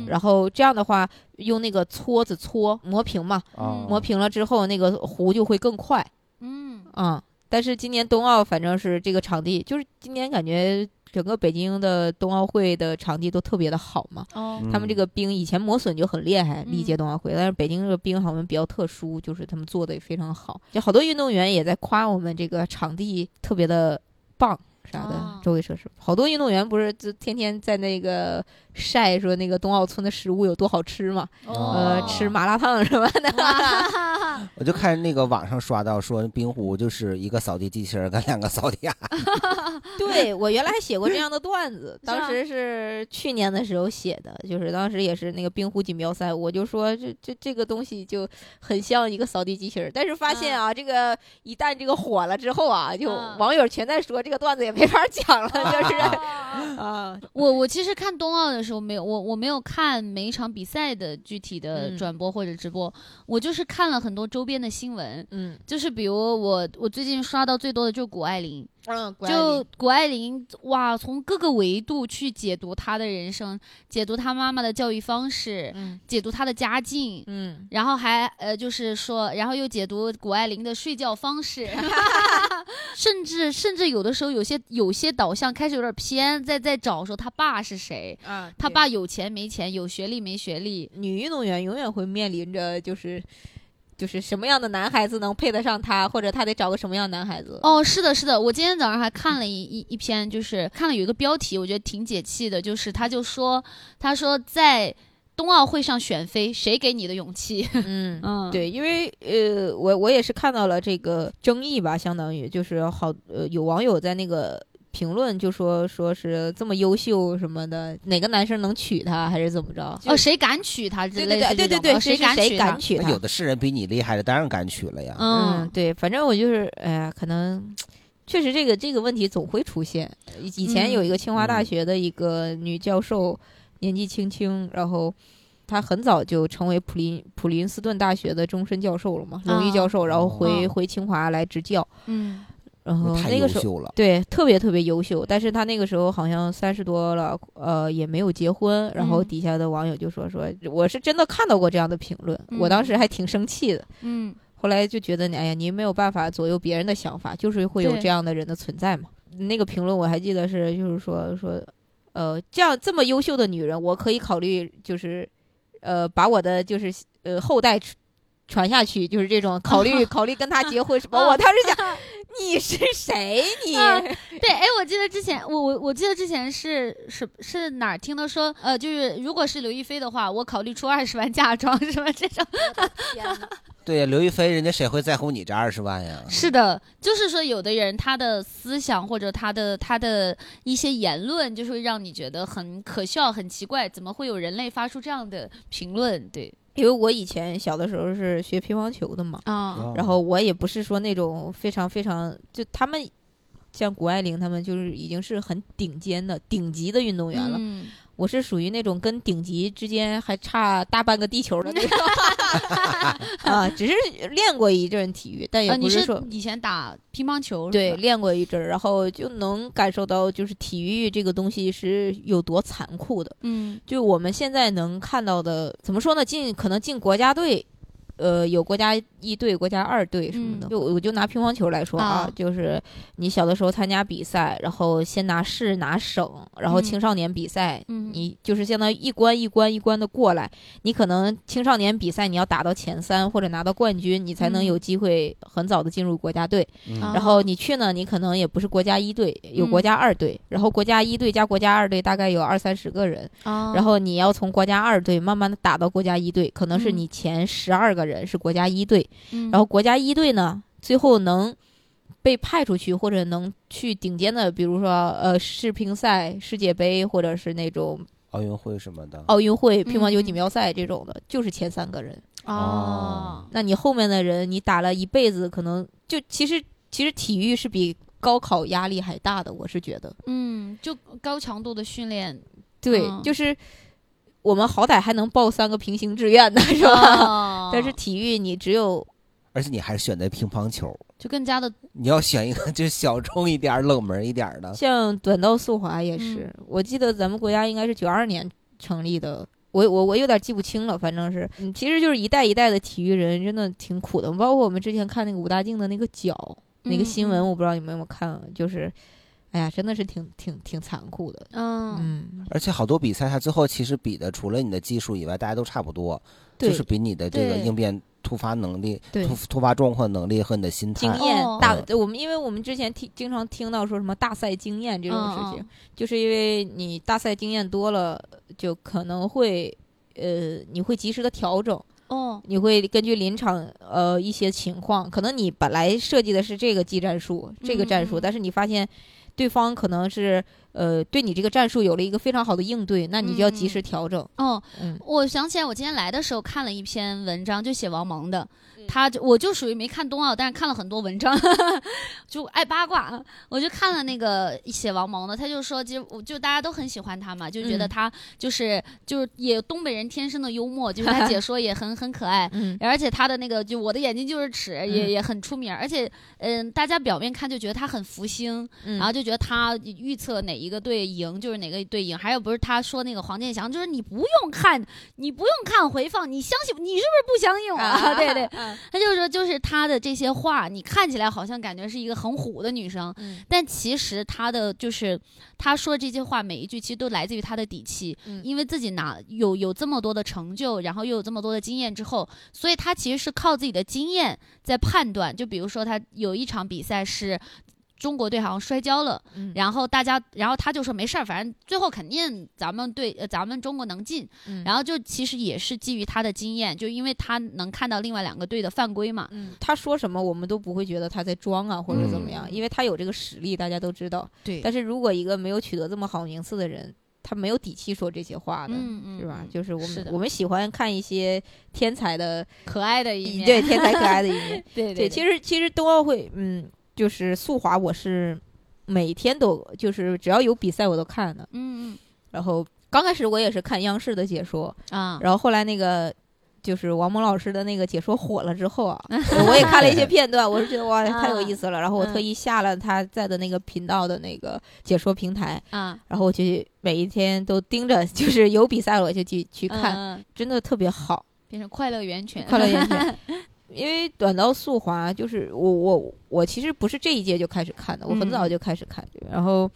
然后这样的话，用那个搓子搓磨平嘛，磨平了之后，那个壶就会更快。嗯啊，但是今年冬奥反正是这个场地，就是今年感觉。整个北京的冬奥会的场地都特别的好嘛，他们这个冰以前磨损就很厉害，历届冬奥会，但是北京这个冰好像比较特殊，就是他们做的也非常好，就好多运动员也在夸我们这个场地特别的棒啥的，周围设施，好多运动员不是就天天在那个。晒说那个冬奥村的食物有多好吃嘛？呃，吃麻辣烫什么的。<laughs> 我就看那个网上刷到说冰壶就是一个扫地机器人跟两个扫地 <laughs> 阿姨。对我原来还写过这样的段子，当时是去年的时候写的，就是当时也是那个冰壶锦标赛，我就说这这这个东西就很像一个扫地机器人，但是发现啊，这个一旦这个火了之后啊，就网友全在说这个段子也没法讲了，就是啊，<laughs> 我我其实看冬奥的。时候没有我我没有看每一场比赛的具体的转播或者直播，我就是看了很多周边的新闻，嗯，就是比如我我最近刷到最多的就是谷爱凌。嗯，就谷爱凌哇，从各个维度去解读她的人生，解读她妈妈的教育方式，嗯，解读她的家境，嗯，然后还呃，就是说，然后又解读谷爱凌的睡觉方式，<laughs> 甚至甚至有的时候有些有些导向开始有点偏，在在找说他爸是谁，啊，他爸有钱没钱，有学历没学历，女运动员永远会面临着就是。就是什么样的男孩子能配得上她，或者她得找个什么样的男孩子？哦，是的，是的，我今天早上还看了一一一篇，就是看了有一个标题，我觉得挺解气的，就是他就说，他说在冬奥会上选妃，谁给你的勇气？嗯 <laughs> 嗯，对，因为呃，我我也是看到了这个争议吧，相当于就是好呃，有网友在那个。评论就说说是这么优秀什么的，哪个男生能娶她还是怎么着？哦，谁敢娶她之类的？对对对，谁敢谁敢娶她？有的是人比你厉害的，当然敢娶了呀。嗯，对，反正我就是，哎呀，可能确实这个这个问题总会出现。以前有一个清华大学的一个女教授，年纪轻轻，然后她很早就成为普林普林斯顿大学的终身教授了嘛，荣誉教授，然后回回清华来执教。嗯。然后那个时候，对，特别特别优秀，但是他那个时候好像三十多了，呃，也没有结婚。然后底下的网友就说说，我是真的看到过这样的评论，我当时还挺生气的。嗯，后来就觉得，哎呀，你没有办法左右别人的想法，就是会有这样的人的存在嘛。那个评论我还记得是，就是说说，呃，这样这么优秀的女人，我可以考虑，就是，呃，把我的就是呃后代。传下去就是这种 <laughs> 考虑，考虑跟他结婚什么？我当时想，<laughs> 你是谁？你对，哎，我记得之前，我我我记得之前是是是哪儿听到说，呃，就是如果是刘亦菲的话，我考虑出二十万嫁妆什么这种。<laughs> 对呀，刘亦菲，人家谁会在乎你这二十万呀？是的，就是说有的人他的思想或者他的他的一些言论，就是会让你觉得很可笑、很奇怪，怎么会有人类发出这样的评论？对。因为我以前小的时候是学乒乓球的嘛，啊，然后我也不是说那种非常非常就他们像谷爱凌他们就是已经是很顶尖的顶级的运动员了。我是属于那种跟顶级之间还差大半个地球的那种，<laughs> 啊，只是练过一阵体育，但也不是说以前打乒乓球，对，练过一阵，然后就能感受到就是体育这个东西是有多残酷的。嗯，就我们现在能看到的，怎么说呢？进可能进国家队。呃，有国家一队、国家二队什么的，就我就拿乒乓球来说啊，就是你小的时候参加比赛，然后先拿市、拿省，然后青少年比赛，你就是相当于一关一关一关的过来，你可能青少年比赛你要打到前三或者拿到冠军，你才能有机会很早的进入国家队。然后你去呢，你可能也不是国家一队，有国家二队，然后国家一队加国家二队大概有二三十个人，然后你要从国家二队慢慢的打到国家一队，可能是你前十二个人。人是国家一队，然后国家一队呢，最后能被派出去或者能去顶尖的，比如说呃世乒赛、世界杯，或者是那种奥运会什么的，奥运会乒乓球锦标赛这种的，就是前三个人哦。那你后面的人，你打了一辈子，可能就其实其实体育是比高考压力还大的，我是觉得，嗯，就高强度的训练，对，就是。我们好歹还能报三个平行志愿呢，<laughs> 是吧？但是体育你只有，而且你还是选择乒乓球，就更加的。你要选一个就小众一点、冷门一点的，像短道速滑也是。我记得咱们国家应该是九二年成立的，我我我有点记不清了，反正是，其实就是一代一代的体育人，真的挺苦的。包括我们之前看那个武大靖的那个脚那个新闻，我不知道你们有没有看，就是。哎呀，真的是挺挺挺残酷的，嗯嗯，而且好多比赛，它最后其实比的除了你的技术以外，大家都差不多，就是比你的这个应变突发能力、突突发状况能力和你的心态、经验大。我们因为我们之前听经常听到说什么大赛经验这种事情，就是因为你大赛经验多了，就可能会呃，你会及时的调整，哦，你会根据临场呃一些情况，可能你本来设计的是这个技战术、这个战术，但是你发现。对方可能是呃对你这个战术有了一个非常好的应对，那你就要及时调整。哦，我想起来，我今天来的时候看了一篇文章，就写王蒙的。他就我就属于没看冬奥，但是看了很多文章，<laughs> 就爱八卦。我就看了那个写王蒙的，他就说，其实我就大家都很喜欢他嘛，就觉得他就是就是也东北人天生的幽默，就是他解 <laughs> 说也很很可爱。嗯，而且他的那个就我的眼睛就是尺也也很出名，而且嗯，大家表面看就觉得他很福星，然后就觉得他预测哪一个队赢就是哪个队赢。还有不是他说那个黄健翔，就是你不用看，你不用看回放，你相信你是不是不相信我？<laughs> 对对。他就是说，就是他的这些话，你看起来好像感觉是一个很虎的女生，嗯但其实他的就是他说这些话每一句其实都来自于他的底气，嗯因为自己拿有有这么多的成就，然后又有这么多的经验之后，所以他其实是靠自己的经验在判断。就比如说他有一场比赛是。中国队好像摔跤了，嗯然后大家，然后他就说没事儿，反正最后肯定咱们队，呃，咱们中国能进。嗯然后就其实也是基于他的经验，就因为他能看到另外两个队的犯规嘛。嗯，他说什么我们都不会觉得他在装啊或者怎么样，嗯因为他有这个实力，大家都知道。对但是如果一个没有取得这么好名次的人，他没有底气说这些话的，是吧嗯？就是我们是我们喜欢看一些天才的，可爱的一面，对天才可爱的一面。<laughs> 对对，其实其实冬奥会，嗯，就是速滑，我是每天都就是只要有比赛我都看的。嗯嗯然后刚开始我也是看央视的解说，嗯啊，然后后来那个就是王蒙老师的那个解说火了之后啊，<laughs> 我也看了一些片段，我是觉得哇太有意思了。然后我特意下了他在的那个频道的那个解说平台，啊然后我就每一天都盯着，就是有比赛了我就去去看，嗯真的特别好。变成快乐源泉，快乐源泉。<laughs> 因为短道速滑就是我我我其实不是这一届就开始看的，我很早就开始看。然后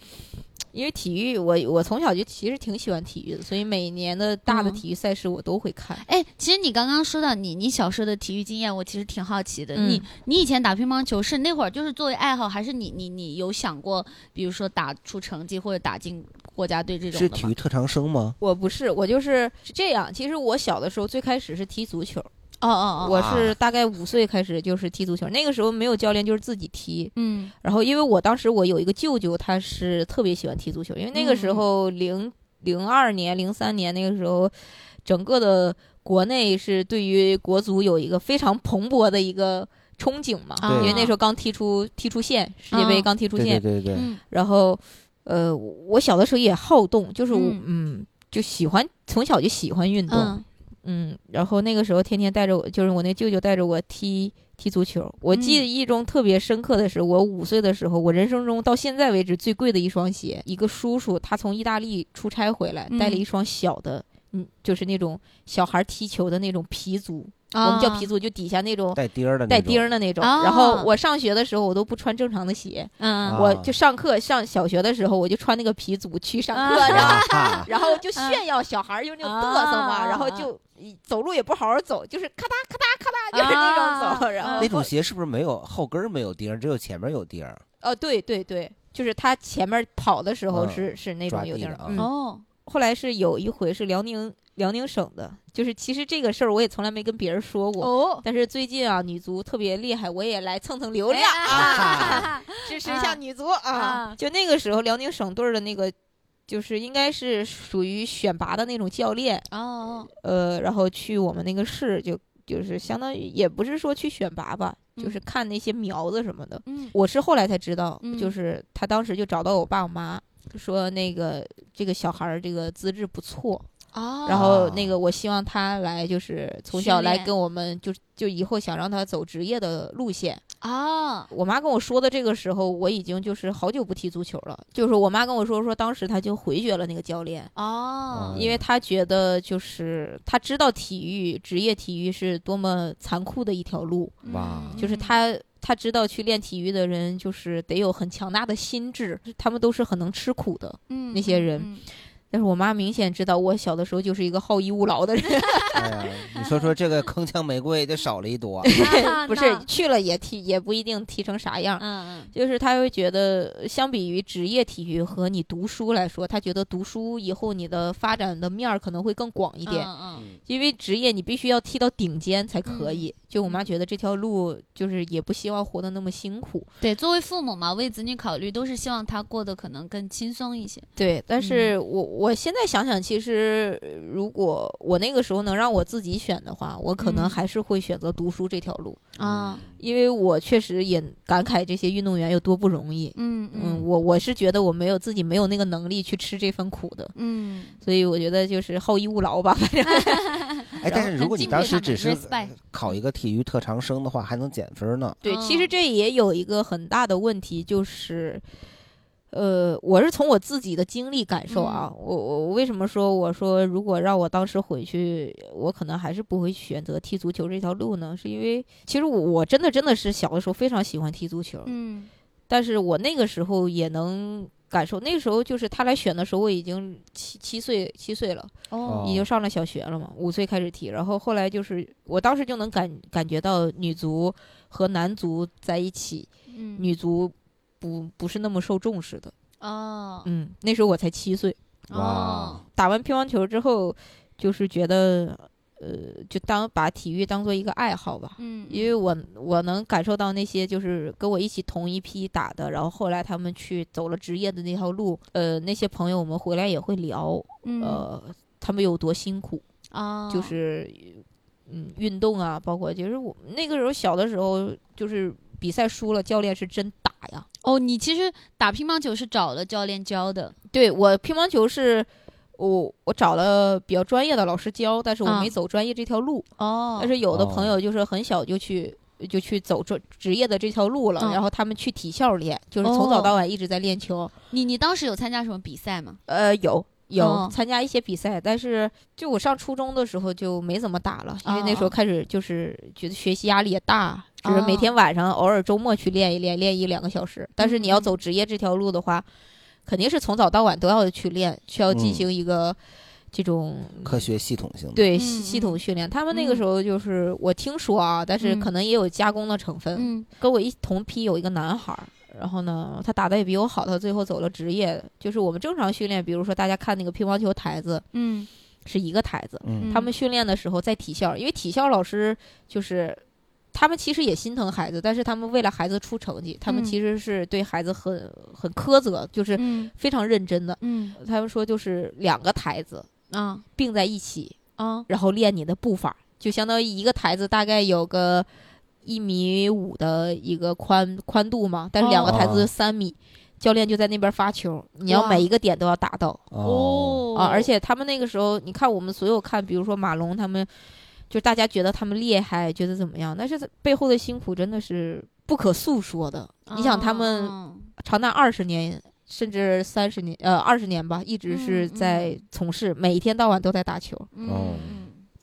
因为体育，我我从小就其实挺喜欢体育的，所以每年的大的嗯体育赛事我都会看。哎，其实你刚刚说到你你小时候的体育经验，我其实挺好奇的。嗯你你以前打乒乓球是那会儿就是作为爱好，还是你你你有想过，比如说打出成绩或者打进国家队这种？是体育特长生吗？我不是，我就是是这样。其实我小的时候最开始是踢足球，哦哦哦，我是大概五岁开始就是踢足球，那个时候没有教练，就是自己踢。嗯。然后因为我当时我有一个舅舅，他是特别喜欢踢足球，因为那个时候零零二年、零三年那个时候，整个的国内是对于国足有一个非常蓬勃的一个憧憬嘛，对因为那时候刚踢出踢出线，世界杯啊。刚踢出对线，对对。然后呃，我小的时候也好动，就是我嗯。嗯就喜欢从小就喜欢运动，嗯嗯，然后那个时候天天带着我，就是我那舅舅带着我踢踢足球。我记嗯。忆中特别深刻的是，我五岁的时候，我人生中到现在为止最贵的一双鞋，一个叔叔他从意大利出差回来，带了嗯。一双小的，嗯，就是那种小孩踢球的那种皮足，啊我们叫皮足，就底下那种带钉儿的那带种钉儿的那种。啊。然后我上学的时候，我都不穿正常的鞋，我就上课上小学的时候，我就穿那个皮足去上课，啊。然后啊，然后就炫耀小孩儿就那种嘚瑟嘛，啊然后就走路也不好好走，就是咔嗒咔嗒咔嗒，就是那种走。啊然后那种鞋是不是没有后跟儿没有钉儿，只有前面有钉儿？哦，对对对，就是他前面跑的时候嗯是、是那抓种有钉儿。哦后来是有一回是辽宁辽宁省的，就是其实这个事儿我也从来没跟别人说过。哦，但是最近啊，女足特别厉害，我也来蹭蹭流量哎啊，<laughs> 支持一下啊女足啊！啊就那个时候，辽宁省队儿的那个，就是应该是属于选拔的那种教练，哦呃，然后去我们那个市就就是相当于也不是说去选拔吧，就是看那些苗子什么的。嗯。我是后来才知道，嗯。就是他当时就找到我爸我妈，说那个这个小孩儿这个资质不错，哦，然后那个我希望他来就是从小来跟我们就就以后想让他走职业的路线。啊我妈跟我说的这个时候，我已经就是好久不踢足球了。就是我妈跟我说，说当时她就回绝了那个教练，因为她觉得就是她知道体育职业体育是多么残酷的一条路，就是她。他知道去练体育的人就是得有很强大的心智，他们都是很能吃苦的。嗯那些人嗯但是我妈明显知道我小的时候就是一个好逸恶劳的人，<laughs> 哎呀，你说说这个铿锵玫瑰就少了一朵。<laughs> 那不是去了也踢也不一定踢成啥样。嗯嗯就是他会觉得，相比于职业体育和你读书来说，他觉得读书以后你的发展的面儿可能会更广一点，嗯嗯因为职业你必须要踢到顶尖才可以。就我妈觉得这条路就是也不希望活得那么辛苦，对，作为父母嘛，为子女考虑，都是希望他过得可能更轻松一些。对。但是我我现在想想，其实呃如果我那个时候能让我自己选的话，我可能嗯。还是会选择读书这条路，啊，因为我确实也感慨这些运动员有多不容易。嗯嗯，我我是觉得我没有自己没有那个能力去吃这份苦的，嗯，所以我觉得就是好逸恶劳吧，反正。<laughs> 哎，但是如果你当时只是考一个体育特长生的话，还能减分呢。对，哦其实这也有一个很大的问题，就是，呃，我是从我自己的经历感受啊，我我为什么说我说如果让我当时回去，我可能还是不会选择踢足球这条路呢？是因为其实我我真的真的是小的时候非常喜欢踢足球，嗯，但是我那个时候也能感受，那个时候就是他来选的时候，我已经七七岁七岁了，哦，已经上了小学了嘛，五岁开始踢，然后后来就是我当时就能感感觉到女足和男足在一起，嗯，女足。不不是那么受重视的哦，嗯，那时候我才七岁，哦，打完乒乓球之后，就是觉得，呃，就当把体育当做一个爱好吧，嗯，因为我我能感受到那些就是跟我一起同一批打的，然后后来他们去走了职业的那条路，呃，那些朋友我们回来也会聊，呃，他们有多辛苦啊，就是，嗯，运动啊，包括就是我那个时候小的时候就是。比赛输了，教练是真打呀！哦，你其实打乒乓球是找了教练教的。对我乒乓球是，我我找了比较专业的老师教，但是我没走专业这条路。哦。但是有的朋友就是很小就去就去走专职业的这条路了，然后他们去体校练，就是从早到晚一直在练球。你你当时有参加什么比赛吗？呃，有。有参加一些比赛，但是就我上初中的时候就没怎么打了，因为那时候开始就是觉得学习压力也大，就是每天晚上偶尔周末去练一练，练一两个小时。但是你要走职业这条路的话，肯定是从早到晚都要去练，需要进行一个这种科学系统性的。对系统训练。他们那个时候就是我听说啊，但是可能也有加工的成分。跟我一同批有一个男孩。然后呢，他打的也比我好，他最后走了职业。就是我们正常训练，比如说大家看那个乒乓球台子，嗯，是一个台子。嗯，他们训练的时候在体校，因为体校老师就是他们其实也心疼孩子，但是他们为了孩子出成绩，他们其实是对孩子很很苛责，就是非常认真的。嗯，他们说就是两个台子啊并在一起啊，然后练你的步伐，就相当于一个台子大概有个。一米五的一个宽宽度嘛，但是两个台子三米，教练就在那边发球，你要每一个点都要打到哦啊！而且他们那个时候，你看我们所有看，比如说马龙他们，就大家觉得他们厉害，觉得怎么样？但是背后的辛苦真的是不可诉说的。你想他们长达二十年，甚至三十年，呃，二十年吧，一直是在从事，每一天到晚都在打球。嗯。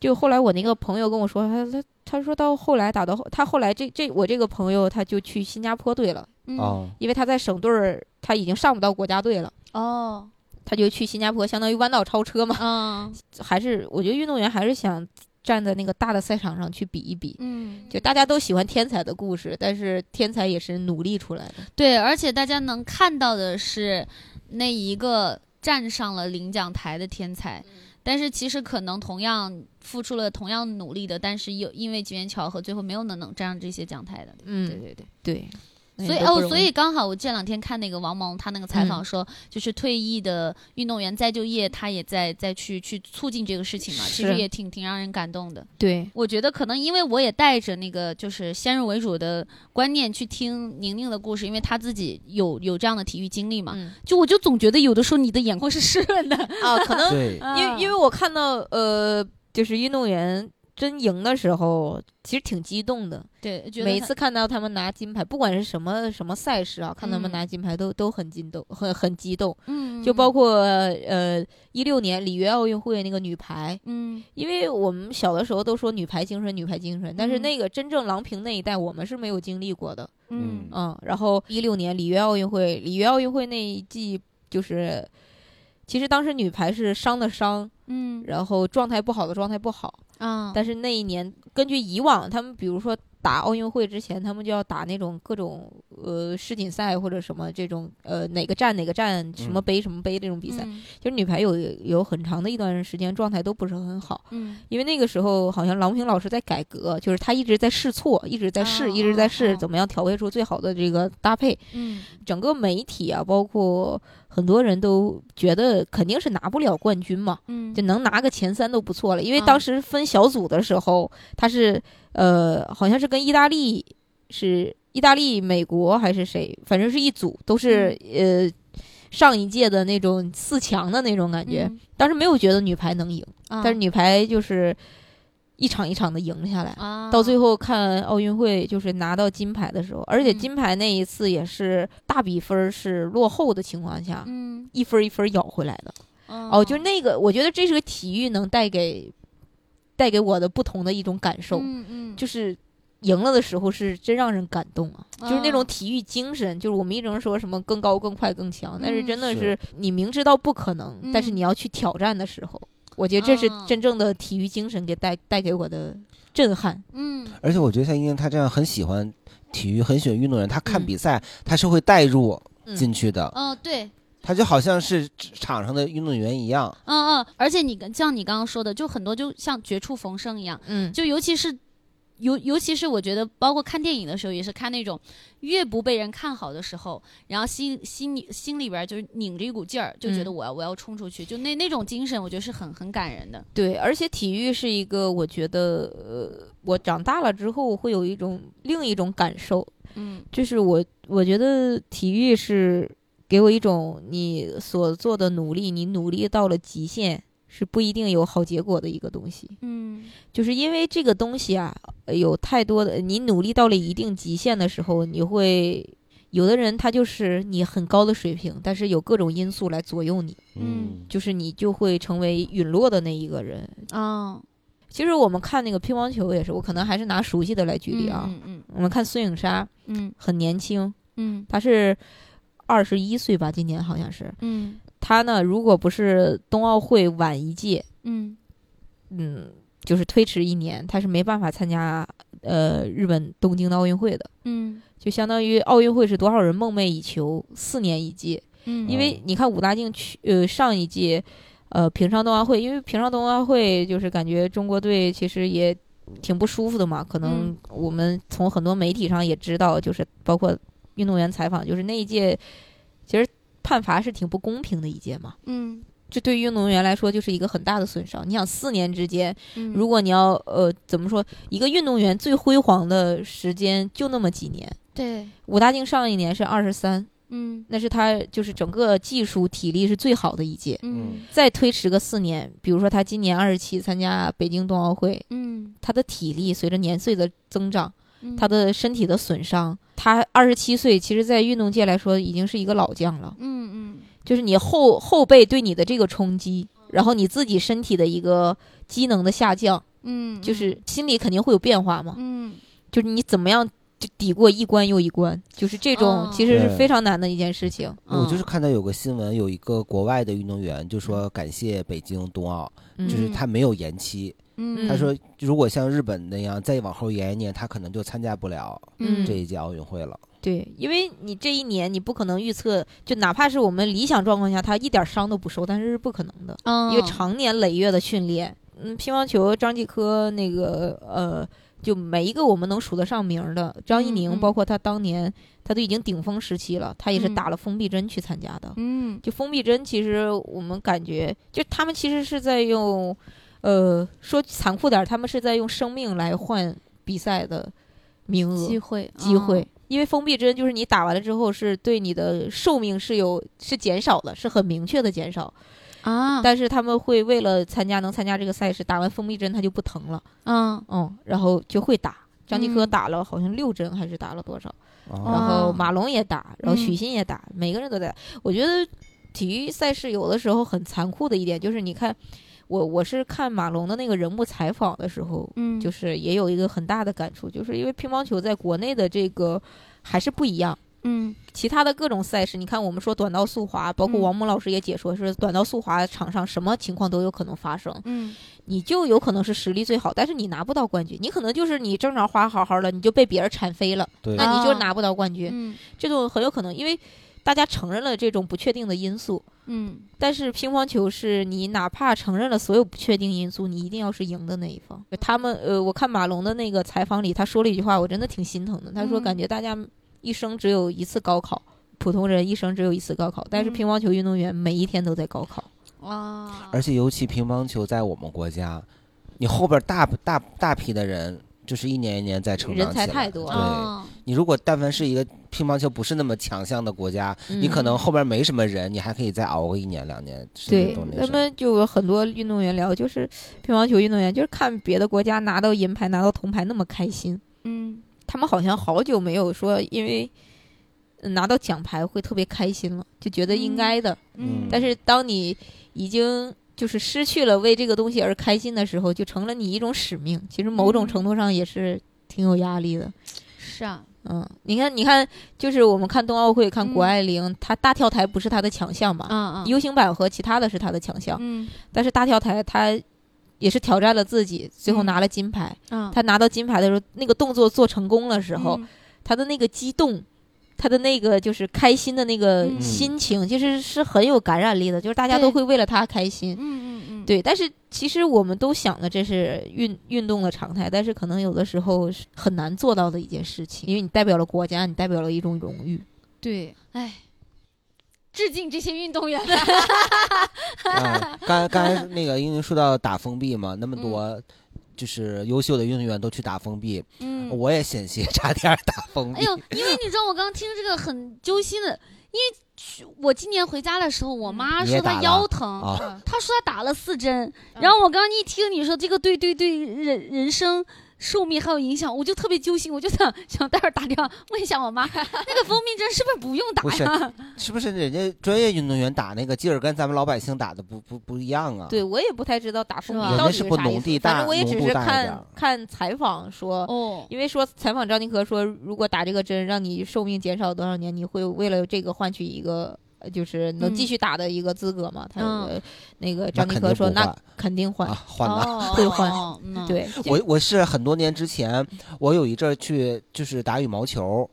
就后来我那个朋友跟我说，他他他说到后来打到他后来这这我这个朋友他就去新加坡队了，哦，因为他在省队儿他已经上不到国家队了，哦，他就去新加坡，相当于弯道超车嘛，嗯，<laughs> 还是我觉得运动员还是想站在那个大的赛场上去比一比，嗯，就大家都喜欢天才的故事，但是天才也是努力出来的，对，而且大家能看到的是那一个站上了领奖台的天才。但是其实可能同样付出了同样努力的，但是又因为机缘巧合，最后没有能能站上这些讲台的。嗯，对对对对。所以哦，所以刚好我这两天看那个王蒙他那个采访说，就是退役的运动员再就业，他也在再去去促进这个事情嘛，其实也挺挺让人感动的。对，我觉得可能因为我也带着那个就是先入为主的观念去听宁宁的故事，因为他自己有有这样的体育经历嘛，就我就总觉得有的时候你的眼眶是湿润的啊，可能 <laughs> 因为因为我看到呃，就是运动员。真赢的时候，其实挺激动的。对，每次看到他们拿金牌，不管是什么什么赛事啊，看他们拿金牌都都很激动，很很激动。嗯，就包括呃一六年里约奥运会那个女排，嗯，因为我们小的时候都说女排精神，女排精神，但是那个真正郎平那一代，我们是没有经历过的。嗯嗯，然后一六年里约奥运会，里约奥运会那一季就是。其实当时女排是伤的伤，嗯，然后状态不好的状态不好，啊，但是那一年根据以往他们，比如说。打奥运会之前，他们就要打那种各种呃世锦赛或者什么这种呃哪个站哪个站什么杯什么杯这种比赛。其实女排有有很长的一段时间状态都不是很好，嗯，因为那个时候好像郎平老师在改革，就是他一直在试错，一直在试，一直在试怎么样调配出最好的这个搭配。嗯，整个媒体啊，包括很多人都觉得肯定是拿不了冠军嘛，嗯，就能拿个前三都不错了，因为当时分小组的时候他是。呃，好像是跟意大利是意大利、美国还是谁，反正是一组，都是呃上一届的那种四强的那种感觉。当时没有觉得女排能赢，但是女排就是一场一场的赢下来，到最后看奥运会就是拿到金牌的时候，而且金牌那一次也是大比分是落后的情况下，嗯，一分一分咬回来的。哦，就那个，我觉得这是个体育能带给带给我的不同的一种感受，嗯嗯，就是赢了的时候是真让人感动啊，就是那种体育精神，就是我们一直说什么更高、更快、更强，但是真的是。你明知道不可能，但是你要去挑战的时候。我觉得这是真正的体育精神给带带给我的震撼。嗯，而且我觉得像英英她这样很喜欢体育、很喜欢运动员，他看比赛他是会带入进去的。嗯，对，他就好像是场上的运动员一样。嗯嗯，而且你像你刚刚说的，就很多就像绝处逢生一样。嗯，就尤其是。尤尤其是我觉得，包括看电影的时候，也是看那种越不被人看好的时候，然后心心里心里边就是拧着一股劲儿，就觉得我要我要冲出去，就那那种精神，我觉得是很很感人的。对，而且体育是一个，我觉得呃，我长大了之后会有一种另一种感受，嗯，就是我我觉得体育是给我一种你所做的努力，你努力到了极限。是不一定有好结果的一个东西，嗯，就是因为这个东西啊，有太多的你努力到了一定极限的时候，你会有的人他就是你很高的水平，但是有各种因素来左右你，嗯，就是你就会成为陨落的那一个人。啊。其实我们看那个乒乓球也是，我可能还是拿熟悉的来举例啊，嗯嗯，我们看孙颖莎，嗯，很年轻，嗯，她是二十一岁吧，今年好像是，嗯。他呢，如果不是冬奥会晚一届，嗯嗯，就是推迟一年，他是没办法参加呃日本东京的奥运会的。嗯，就相当于奥运会是多少人梦寐以求，四年一届。嗯，因为你看武大靖去呃上一届呃平昌冬奥会，因为平昌冬奥会就是感觉中国队其实也挺不舒服的嘛，可能我们从很多媒体上也知道，就是包括运动员采访，就是那一届其实。判罚是挺不公平的一届嘛，嗯，这对于运动员来说就是一个很大的损伤。你想四年之间，如果你要呃怎么说，一个运动员最辉煌的时间就那么几年。对，武大靖上一年是二十三，嗯，那是他就是整个技术体力是最好的一届。嗯，再推迟个四年，比如说他今年二十七参加北京冬奥会，嗯，他的体力随着年岁的增长。他的身体的损伤，他二十七岁，其实，在运动界来说，已经是一个老将了。嗯嗯，就是你后后背对你的这个冲击，然后你自己身体的一个机能的下降，嗯，就是心里肯定会有变化嘛。嗯，就是你怎么样就抵过一关又一关，就是这种其实是非常难的一件事情。我就是看到有个新闻，有一个国外的运动员就说感谢北京冬奥，就是他没有延期。他说：“如果像日本那样再往后延一年，他可能就参加不了这一届奥运会了。对，因为你这一年你不可能预测，就哪怕是我们理想状况下，他一点伤都不受，但是是不可能的。因为常年累月的训练，嗯，乒乓球张继科那个呃，就每一个我们能数得上名的，张怡宁，包括他当年他都已经顶峰时期了，他也是打了封闭针去参加的。嗯，就封闭针，其实我们感觉，就他们其实是在用。”呃，说残酷点，他们是在用生命来换比赛的名额、机会、机会。因为封闭针就是你打完了之后，是对你的寿命是有是减少的，是很明确的减少啊。但是他们会为了参加能参加这个赛事，打完封闭针他就不疼了。嗯嗯，然后就会打。张继科打了好像六针还是打了多少？然后马龙也打，然后许昕也打，每个人都在。我觉得体育赛事有的时候很残酷的一点就是，你看。我我是看马龙的那个人物采访的时候，嗯，就是也有一个很大的感触，就是因为乒乓球在国内的这个还是不一样，嗯，其他的各种赛事，你看我们说短道速滑，包括王蒙老师也解说，是短道速滑场上什么情况都有可能发生，嗯，你就有可能是实力最好，但是你拿不到冠军，你可能就是你正常滑好好的，你就被别人铲飞了，那你就拿不到冠军，嗯，这种很有可能，因为大家承认了这种不确定的因素。嗯，但是乒乓球是你哪怕承认了所有不确定因素，你一定要是赢的那一方。他们呃，我看马龙的那个采访里，他说了一句话，我真的挺心疼的。他说，感觉大家一生只有一次高考，普通人一生只有一次高考，但是乒乓球运动员每一天都在高考。哇！而且尤其乒乓球在我们国家，你后边大大大批的人，就是一年一年在成长人才太多。对，你如果但凡是一个。乒乓球不是那么强项的国家，你可能后边没什么人，你还可以再熬个一年两年。对，他们就有很多运动员聊，就是乒乓球运动员，就是看别的国家拿到银牌、拿到铜牌那么开心。嗯，他们好像好久没有说因为拿到奖牌会特别开心了，就觉得应该的。嗯，但是当你已经就是失去了为这个东西而开心的时候，就成了你一种使命。其实某种程度上也是挺有压力的。是啊。嗯，你看，你看，就是我们看冬奥会，看谷爱凌，她大跳台不是她的强项嘛？嗯嗯。U 型板和其他的是她的强项。嗯。但是大跳台她也是挑战了自己，最后拿了金牌。嗯。她拿到金牌的时候，那个动作做成功的时候，他的那个激动，他的那个就是开心的那个心情，其实是很有感染力的，就是大家都会为了他开心。嗯嗯嗯。对，但是。其实我们都想的这是运运动的常态，但是可能有的时候是很难做到的一件事情，因为你代表了国家，你代表了一种荣誉。对，哎，致敬这些运动员。<laughs> 刚刚才那个因为说到打封闭嘛，那么多就是优秀的运动员都去打封闭，嗯，我也险些 <laughs> 差点打封闭。哎呦，因为你知道我刚刚听这个很揪心的，因为。我今年回家的时候，我妈说她腰疼，她说她打了四针。然后我刚刚一听你说这个对对对人人生寿命还有影响，我就特别揪心，我就想想待会儿打电话问一下我妈，那个蜂蜜针是不是不用打呀？<laughs> 是不是人家专业运动员打那个劲儿跟咱们老百姓打的不不不一样啊？对我也不太知道打蜂蜜到底是啥意思，反正我也只是看看采访说，哦，因为说采访张继科说，如果打这个针让你寿命减少多少年，你会为了这个换取一个。就是能继续打的一个资格嘛？他那个张继科说，那肯定换，换的，<laughs> 会换。对，我我是很多年之前，我有一阵去就是打羽毛球，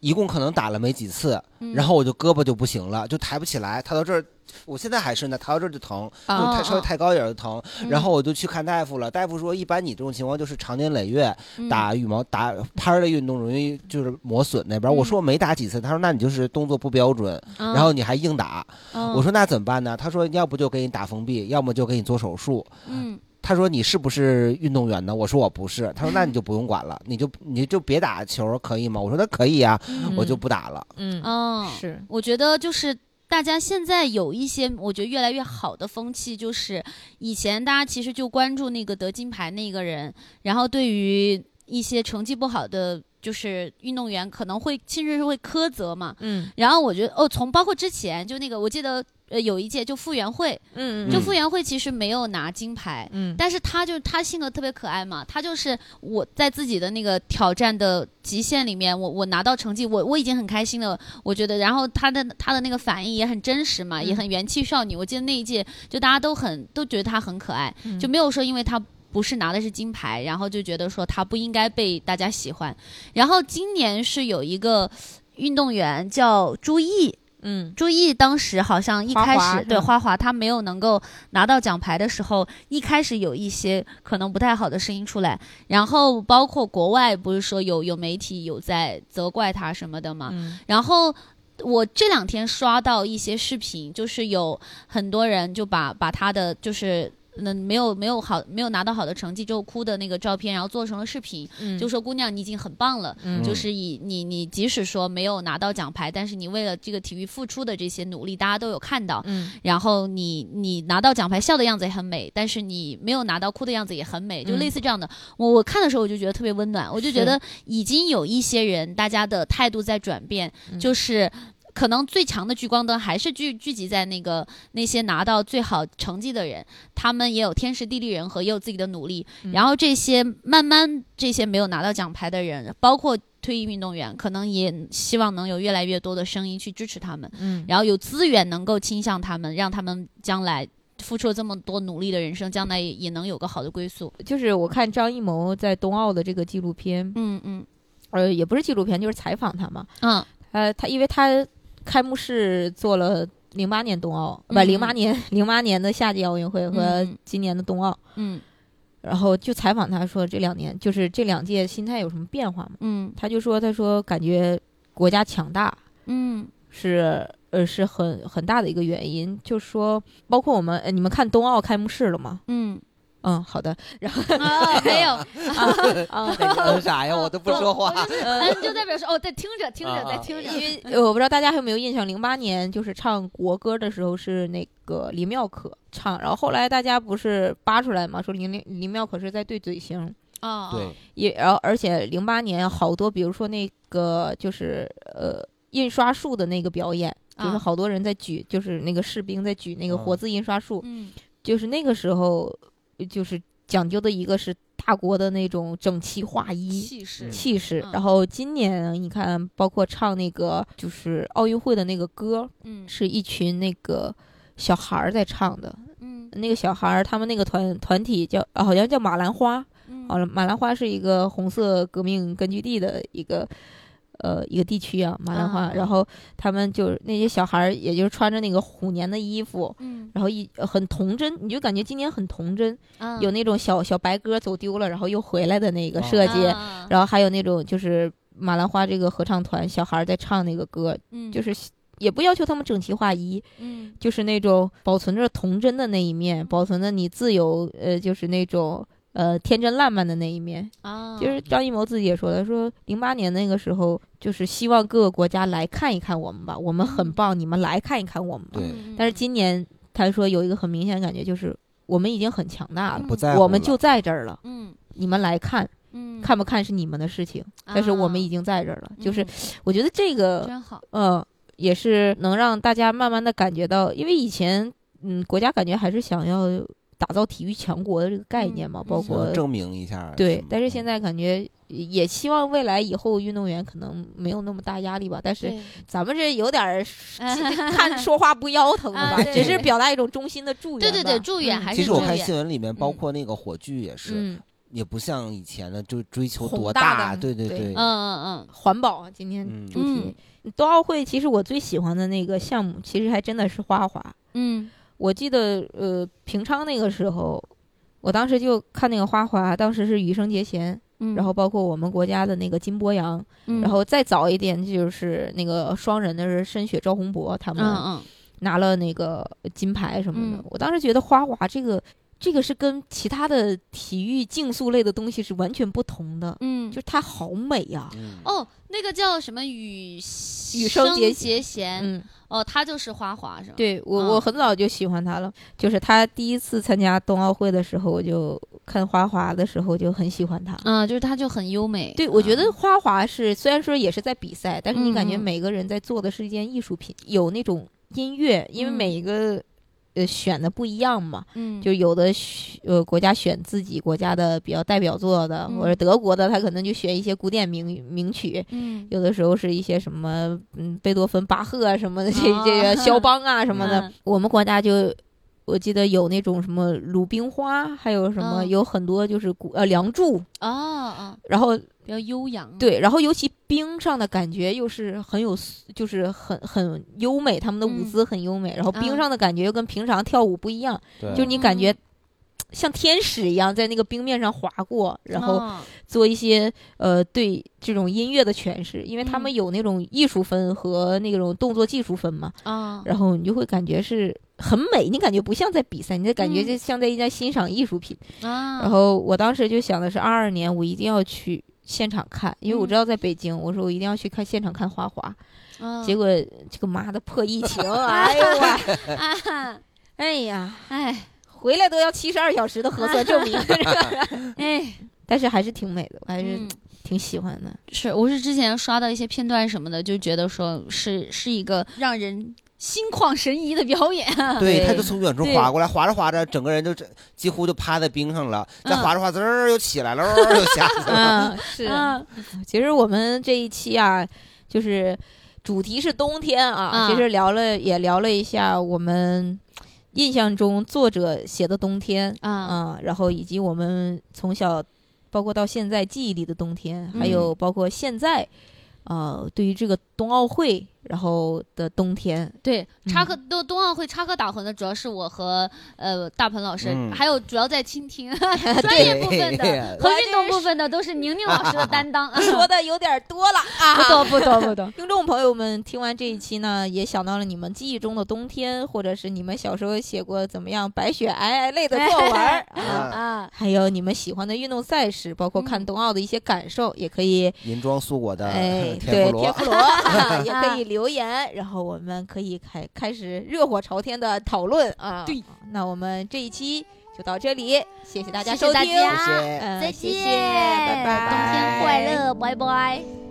一共可能打了没几次，然后我就胳膊就不行了，就抬不起来，他到这儿。我现在还是呢，抬到这儿就疼，就太稍微太高一点就疼。然后我就去看大夫了，大夫说一般你这种情况就是长年累月打羽毛打拍的运动容易就是磨损那边。我说我没打几次，他说那你就是动作不标准，然后你还硬打。我说那怎么办呢？他说要不就给你打封闭，要么就给你做手术。嗯，他说你是不是运动员呢？我说我不是。他说那你就不用管了，你就你就别打球可以吗？我说那可以呀，我就不打了。嗯，哦，是，我觉得就是。大家现在有一些，我觉得越来越好的风气，就是以前大家其实就关注那个得金牌那个人，然后对于一些成绩不好的。就是运动员可能会甚至是会苛责嘛，嗯，然后我觉得哦，从包括之前就那个，我记得呃有一届就傅园慧，嗯就傅园慧其实没有拿金牌，嗯，但是她就她性格特别可爱嘛，她就是我在自己的那个挑战的极限里面，我我拿到成绩，我我已经很开心了，我觉得，然后她的她的那个反应也很真实嘛，也很元气少女，我记得那一届就大家都很都觉得她很可爱，就没有说因为她。不是拿的是金牌，然后就觉得说她不应该被大家喜欢。然后今年是有一个运动员叫朱毅，嗯，朱毅当时好像一开始对花滑他没有能够拿到奖牌的时候，一开始有一些可能不太好的声音出来，然后包括国外不是说有有媒体有在责怪他什么的嘛，然后我这两天刷到一些视频，就是有很多人就把把他的就是。那没有没有好没有拿到好的成绩之后哭的那个照片，然后做成了视频，就说姑娘你已经很棒了，就是以你你即使说没有拿到奖牌，但是你为了这个体育付出的这些努力，大家都有看到，然后你你拿到奖牌笑的样子也很美，但是你没有拿到哭的样子也很美，就类似这样的，我我看的时候我就觉得特别温暖，我就觉得已经有一些人大家的态度在转变，就是。可能最强的聚光灯还是聚聚集在那个那些拿到最好成绩的人，他们也有天时地利人和，也有自己的努力。然后这些慢慢这些没有拿到奖牌的人，包括退役运动员，可能也希望能有越来越多的声音去支持他们。嗯，然后有资源能够倾向他们，让他们将来付出了这么多努力的人生，将来也能有个好的归宿。就是我看张艺谋在冬奥的这个纪录片，嗯嗯，呃，也不是纪录片，就是采访他嘛。嗯，呃，他因为他。开幕式做了零八年冬奥，不，零八年零八年的夏季奥运会和今年的冬奥。嗯，然后就采访他说，这两年就是这两届心态有什么变化吗？嗯，他就说，他说感觉国家强大，嗯，是呃是很很大的一个原因。就说包括我们，呃你们看冬奥开幕式了吗？嗯，嗯，好的。然后 <laughs> 没有啊，嗯啥呀？我都不说话。<laughs> 嗯，就代表说哦，在听着听着在听着。因为我不知道大家有没有印象，零八年就是唱国歌的时候是那个林妙可唱，然后后来大家不是扒出来嘛，说林林林妙可是在对嘴型啊。对。也然后而且零八年好多，比如说那个就是呃印刷术的那个表演，就是好多人在举，就是那个士兵在举那个活字印刷术，嗯，就是那个时候。就是讲究的一个是大国的那种整齐划一气势，气势。然后今年你看，包括唱那个就是奥运会的那个歌，嗯，是一群那个小孩儿在唱的，嗯，那个小孩儿他们那个团团体叫好像叫马兰花，好了，马兰花是一个红色革命根据地的一个。呃，一个地区啊，马兰花，然后他们就是那些小孩儿，也就是穿着那个虎年的衣服，嗯，然后一很童真，你就感觉今年很童真，有那种小小白鸽走丢了，然后又回来的那个设计，然后还有那种就是马兰花这个合唱团小孩在唱那个歌，嗯，就是也不要求他们整齐划一，嗯，就是那种保存着童真的那一面，保存着你自由，呃，就是那种。呃，天真烂漫的那一面啊，就是张艺谋自己也说的，说零八年那个时候，就是希望各个国家来看一看我们吧，我们很棒，你们来看一看我们吧。对。但是今年他说有一个很明显的感觉，就是我们已经很强大了，不在我们就在这儿了。嗯。你们来看，嗯，看不看是你们的事情，但是我们已经在这儿了。就是我觉得这个真好，嗯，也是能让大家慢慢的感觉到，因为以前嗯，国家感觉还是想要。打造体育强国的这个概念嘛，包括证明一下。对，但是现在感觉也希望未来以后运动员可能没有那么大压力吧。但是咱们这有点 <laughs> <laughs> 看说话不腰疼的吧，只是表达一种衷心的祝愿。对对对，祝愿还是。其实我看新闻里面，包括那个火炬也是，也不像以前的就追求多大。对对对，嗯嗯嗯，环保啊，今天主题冬奥会，其实我最喜欢的那个项目，其实还真的是花滑。嗯。我记得，呃，平昌那个时候，我当时就看那个花滑，当时是羽生结弦，然后包括我们国家的那个金博洋，然后再早一点就是那个双人的是申雪、赵宏博他们拿了那个金牌什么的。我当时觉得花滑这个，这个是跟其他的体育竞速类的东西是完全不同的，嗯，就是它好美呀。哦，那个叫什么羽羽生结弦，嗯。哦，他就是花滑是吧？对我，我很早就喜欢他了。就是他第一次参加冬奥会的时候，我就看花滑的时候就很喜欢他。嗯，就是他就很优美。对，我觉得花滑是虽然说也是在比赛，但是你感觉每个人在做的是一件艺术品，有那种音乐，因为每一个。呃，选的不一样嘛，嗯，就有的呃国家选自己国家的比较代表作的，或者德国的，他可能就选一些古典名名曲，嗯，有的时候是一些什么嗯贝多芬、巴赫啊什么的，这这个肖邦啊什么的，我们国家就。我记得有那种什么鲁冰花，还有什么有很多就是古呃梁祝啊啊，然后比较悠扬，对，然后尤其冰上的感觉又是很有，就是很很优美，他们的舞姿很优美，然后冰上的感觉又跟平常跳舞不一样，就你感觉。像天使一样在那个冰面上划过，然后做一些呃对这种音乐的诠释，因为他们有那种艺术分和那种动作技术分嘛。啊，然后你就会感觉是很美，你感觉不像在比赛，你的感觉就像在一家欣赏艺术品。啊，然后我当时就想的是二二年我一定要去现场看，因为我知道在北京，我说我一定要去看现场看花滑。结果这个妈的破疫情，<laughs> 哎呦我，<laughs> 哎呀，哎。回来都要七十二小时的核酸 <laughs> 证明，<laughs> 哎，但是还是挺美的，我还是挺喜欢的。是，我是之前刷到一些片段什么的，就觉得说是是一个让人心旷神怡的表演。<laughs> 对，他就从远处滑过来，滑着滑着，整个人就几乎就趴在冰上了，再滑着滑，滋儿又起来了，又下去了。是，其实我们这一期啊，就是主题是冬天啊，其实聊了也聊了一下我们。印象中作者写的冬天啊，然后以及我们从小，包括到现在记忆里的冬天，还有包括现在，呃，对于这个冬奥会然后的冬天，对插科冬冬奥会插科打诨的主要是我和呃大鹏老师，还有主要在倾听 <laughs> 专业部分的 <laughs> 和运动部分的都是宁宁老师的担当，<laughs> 说的有点多了啊，不多不多不多。听众朋友们听完这一期呢，也想到了你们记忆中的冬天，或者是你们小时候写过怎么样白雪皑皑类的作文啊，还有你们喜欢的运动赛事，包括看冬奥的一些感受，也可以银装素裹的哎，对，天妇罗也可以。留言，然后我们可以开开始热火朝天的讨论。啊！对，那我们这一期就到这里，谢谢大家收听，再见，拜拜，冬天快乐，拜拜。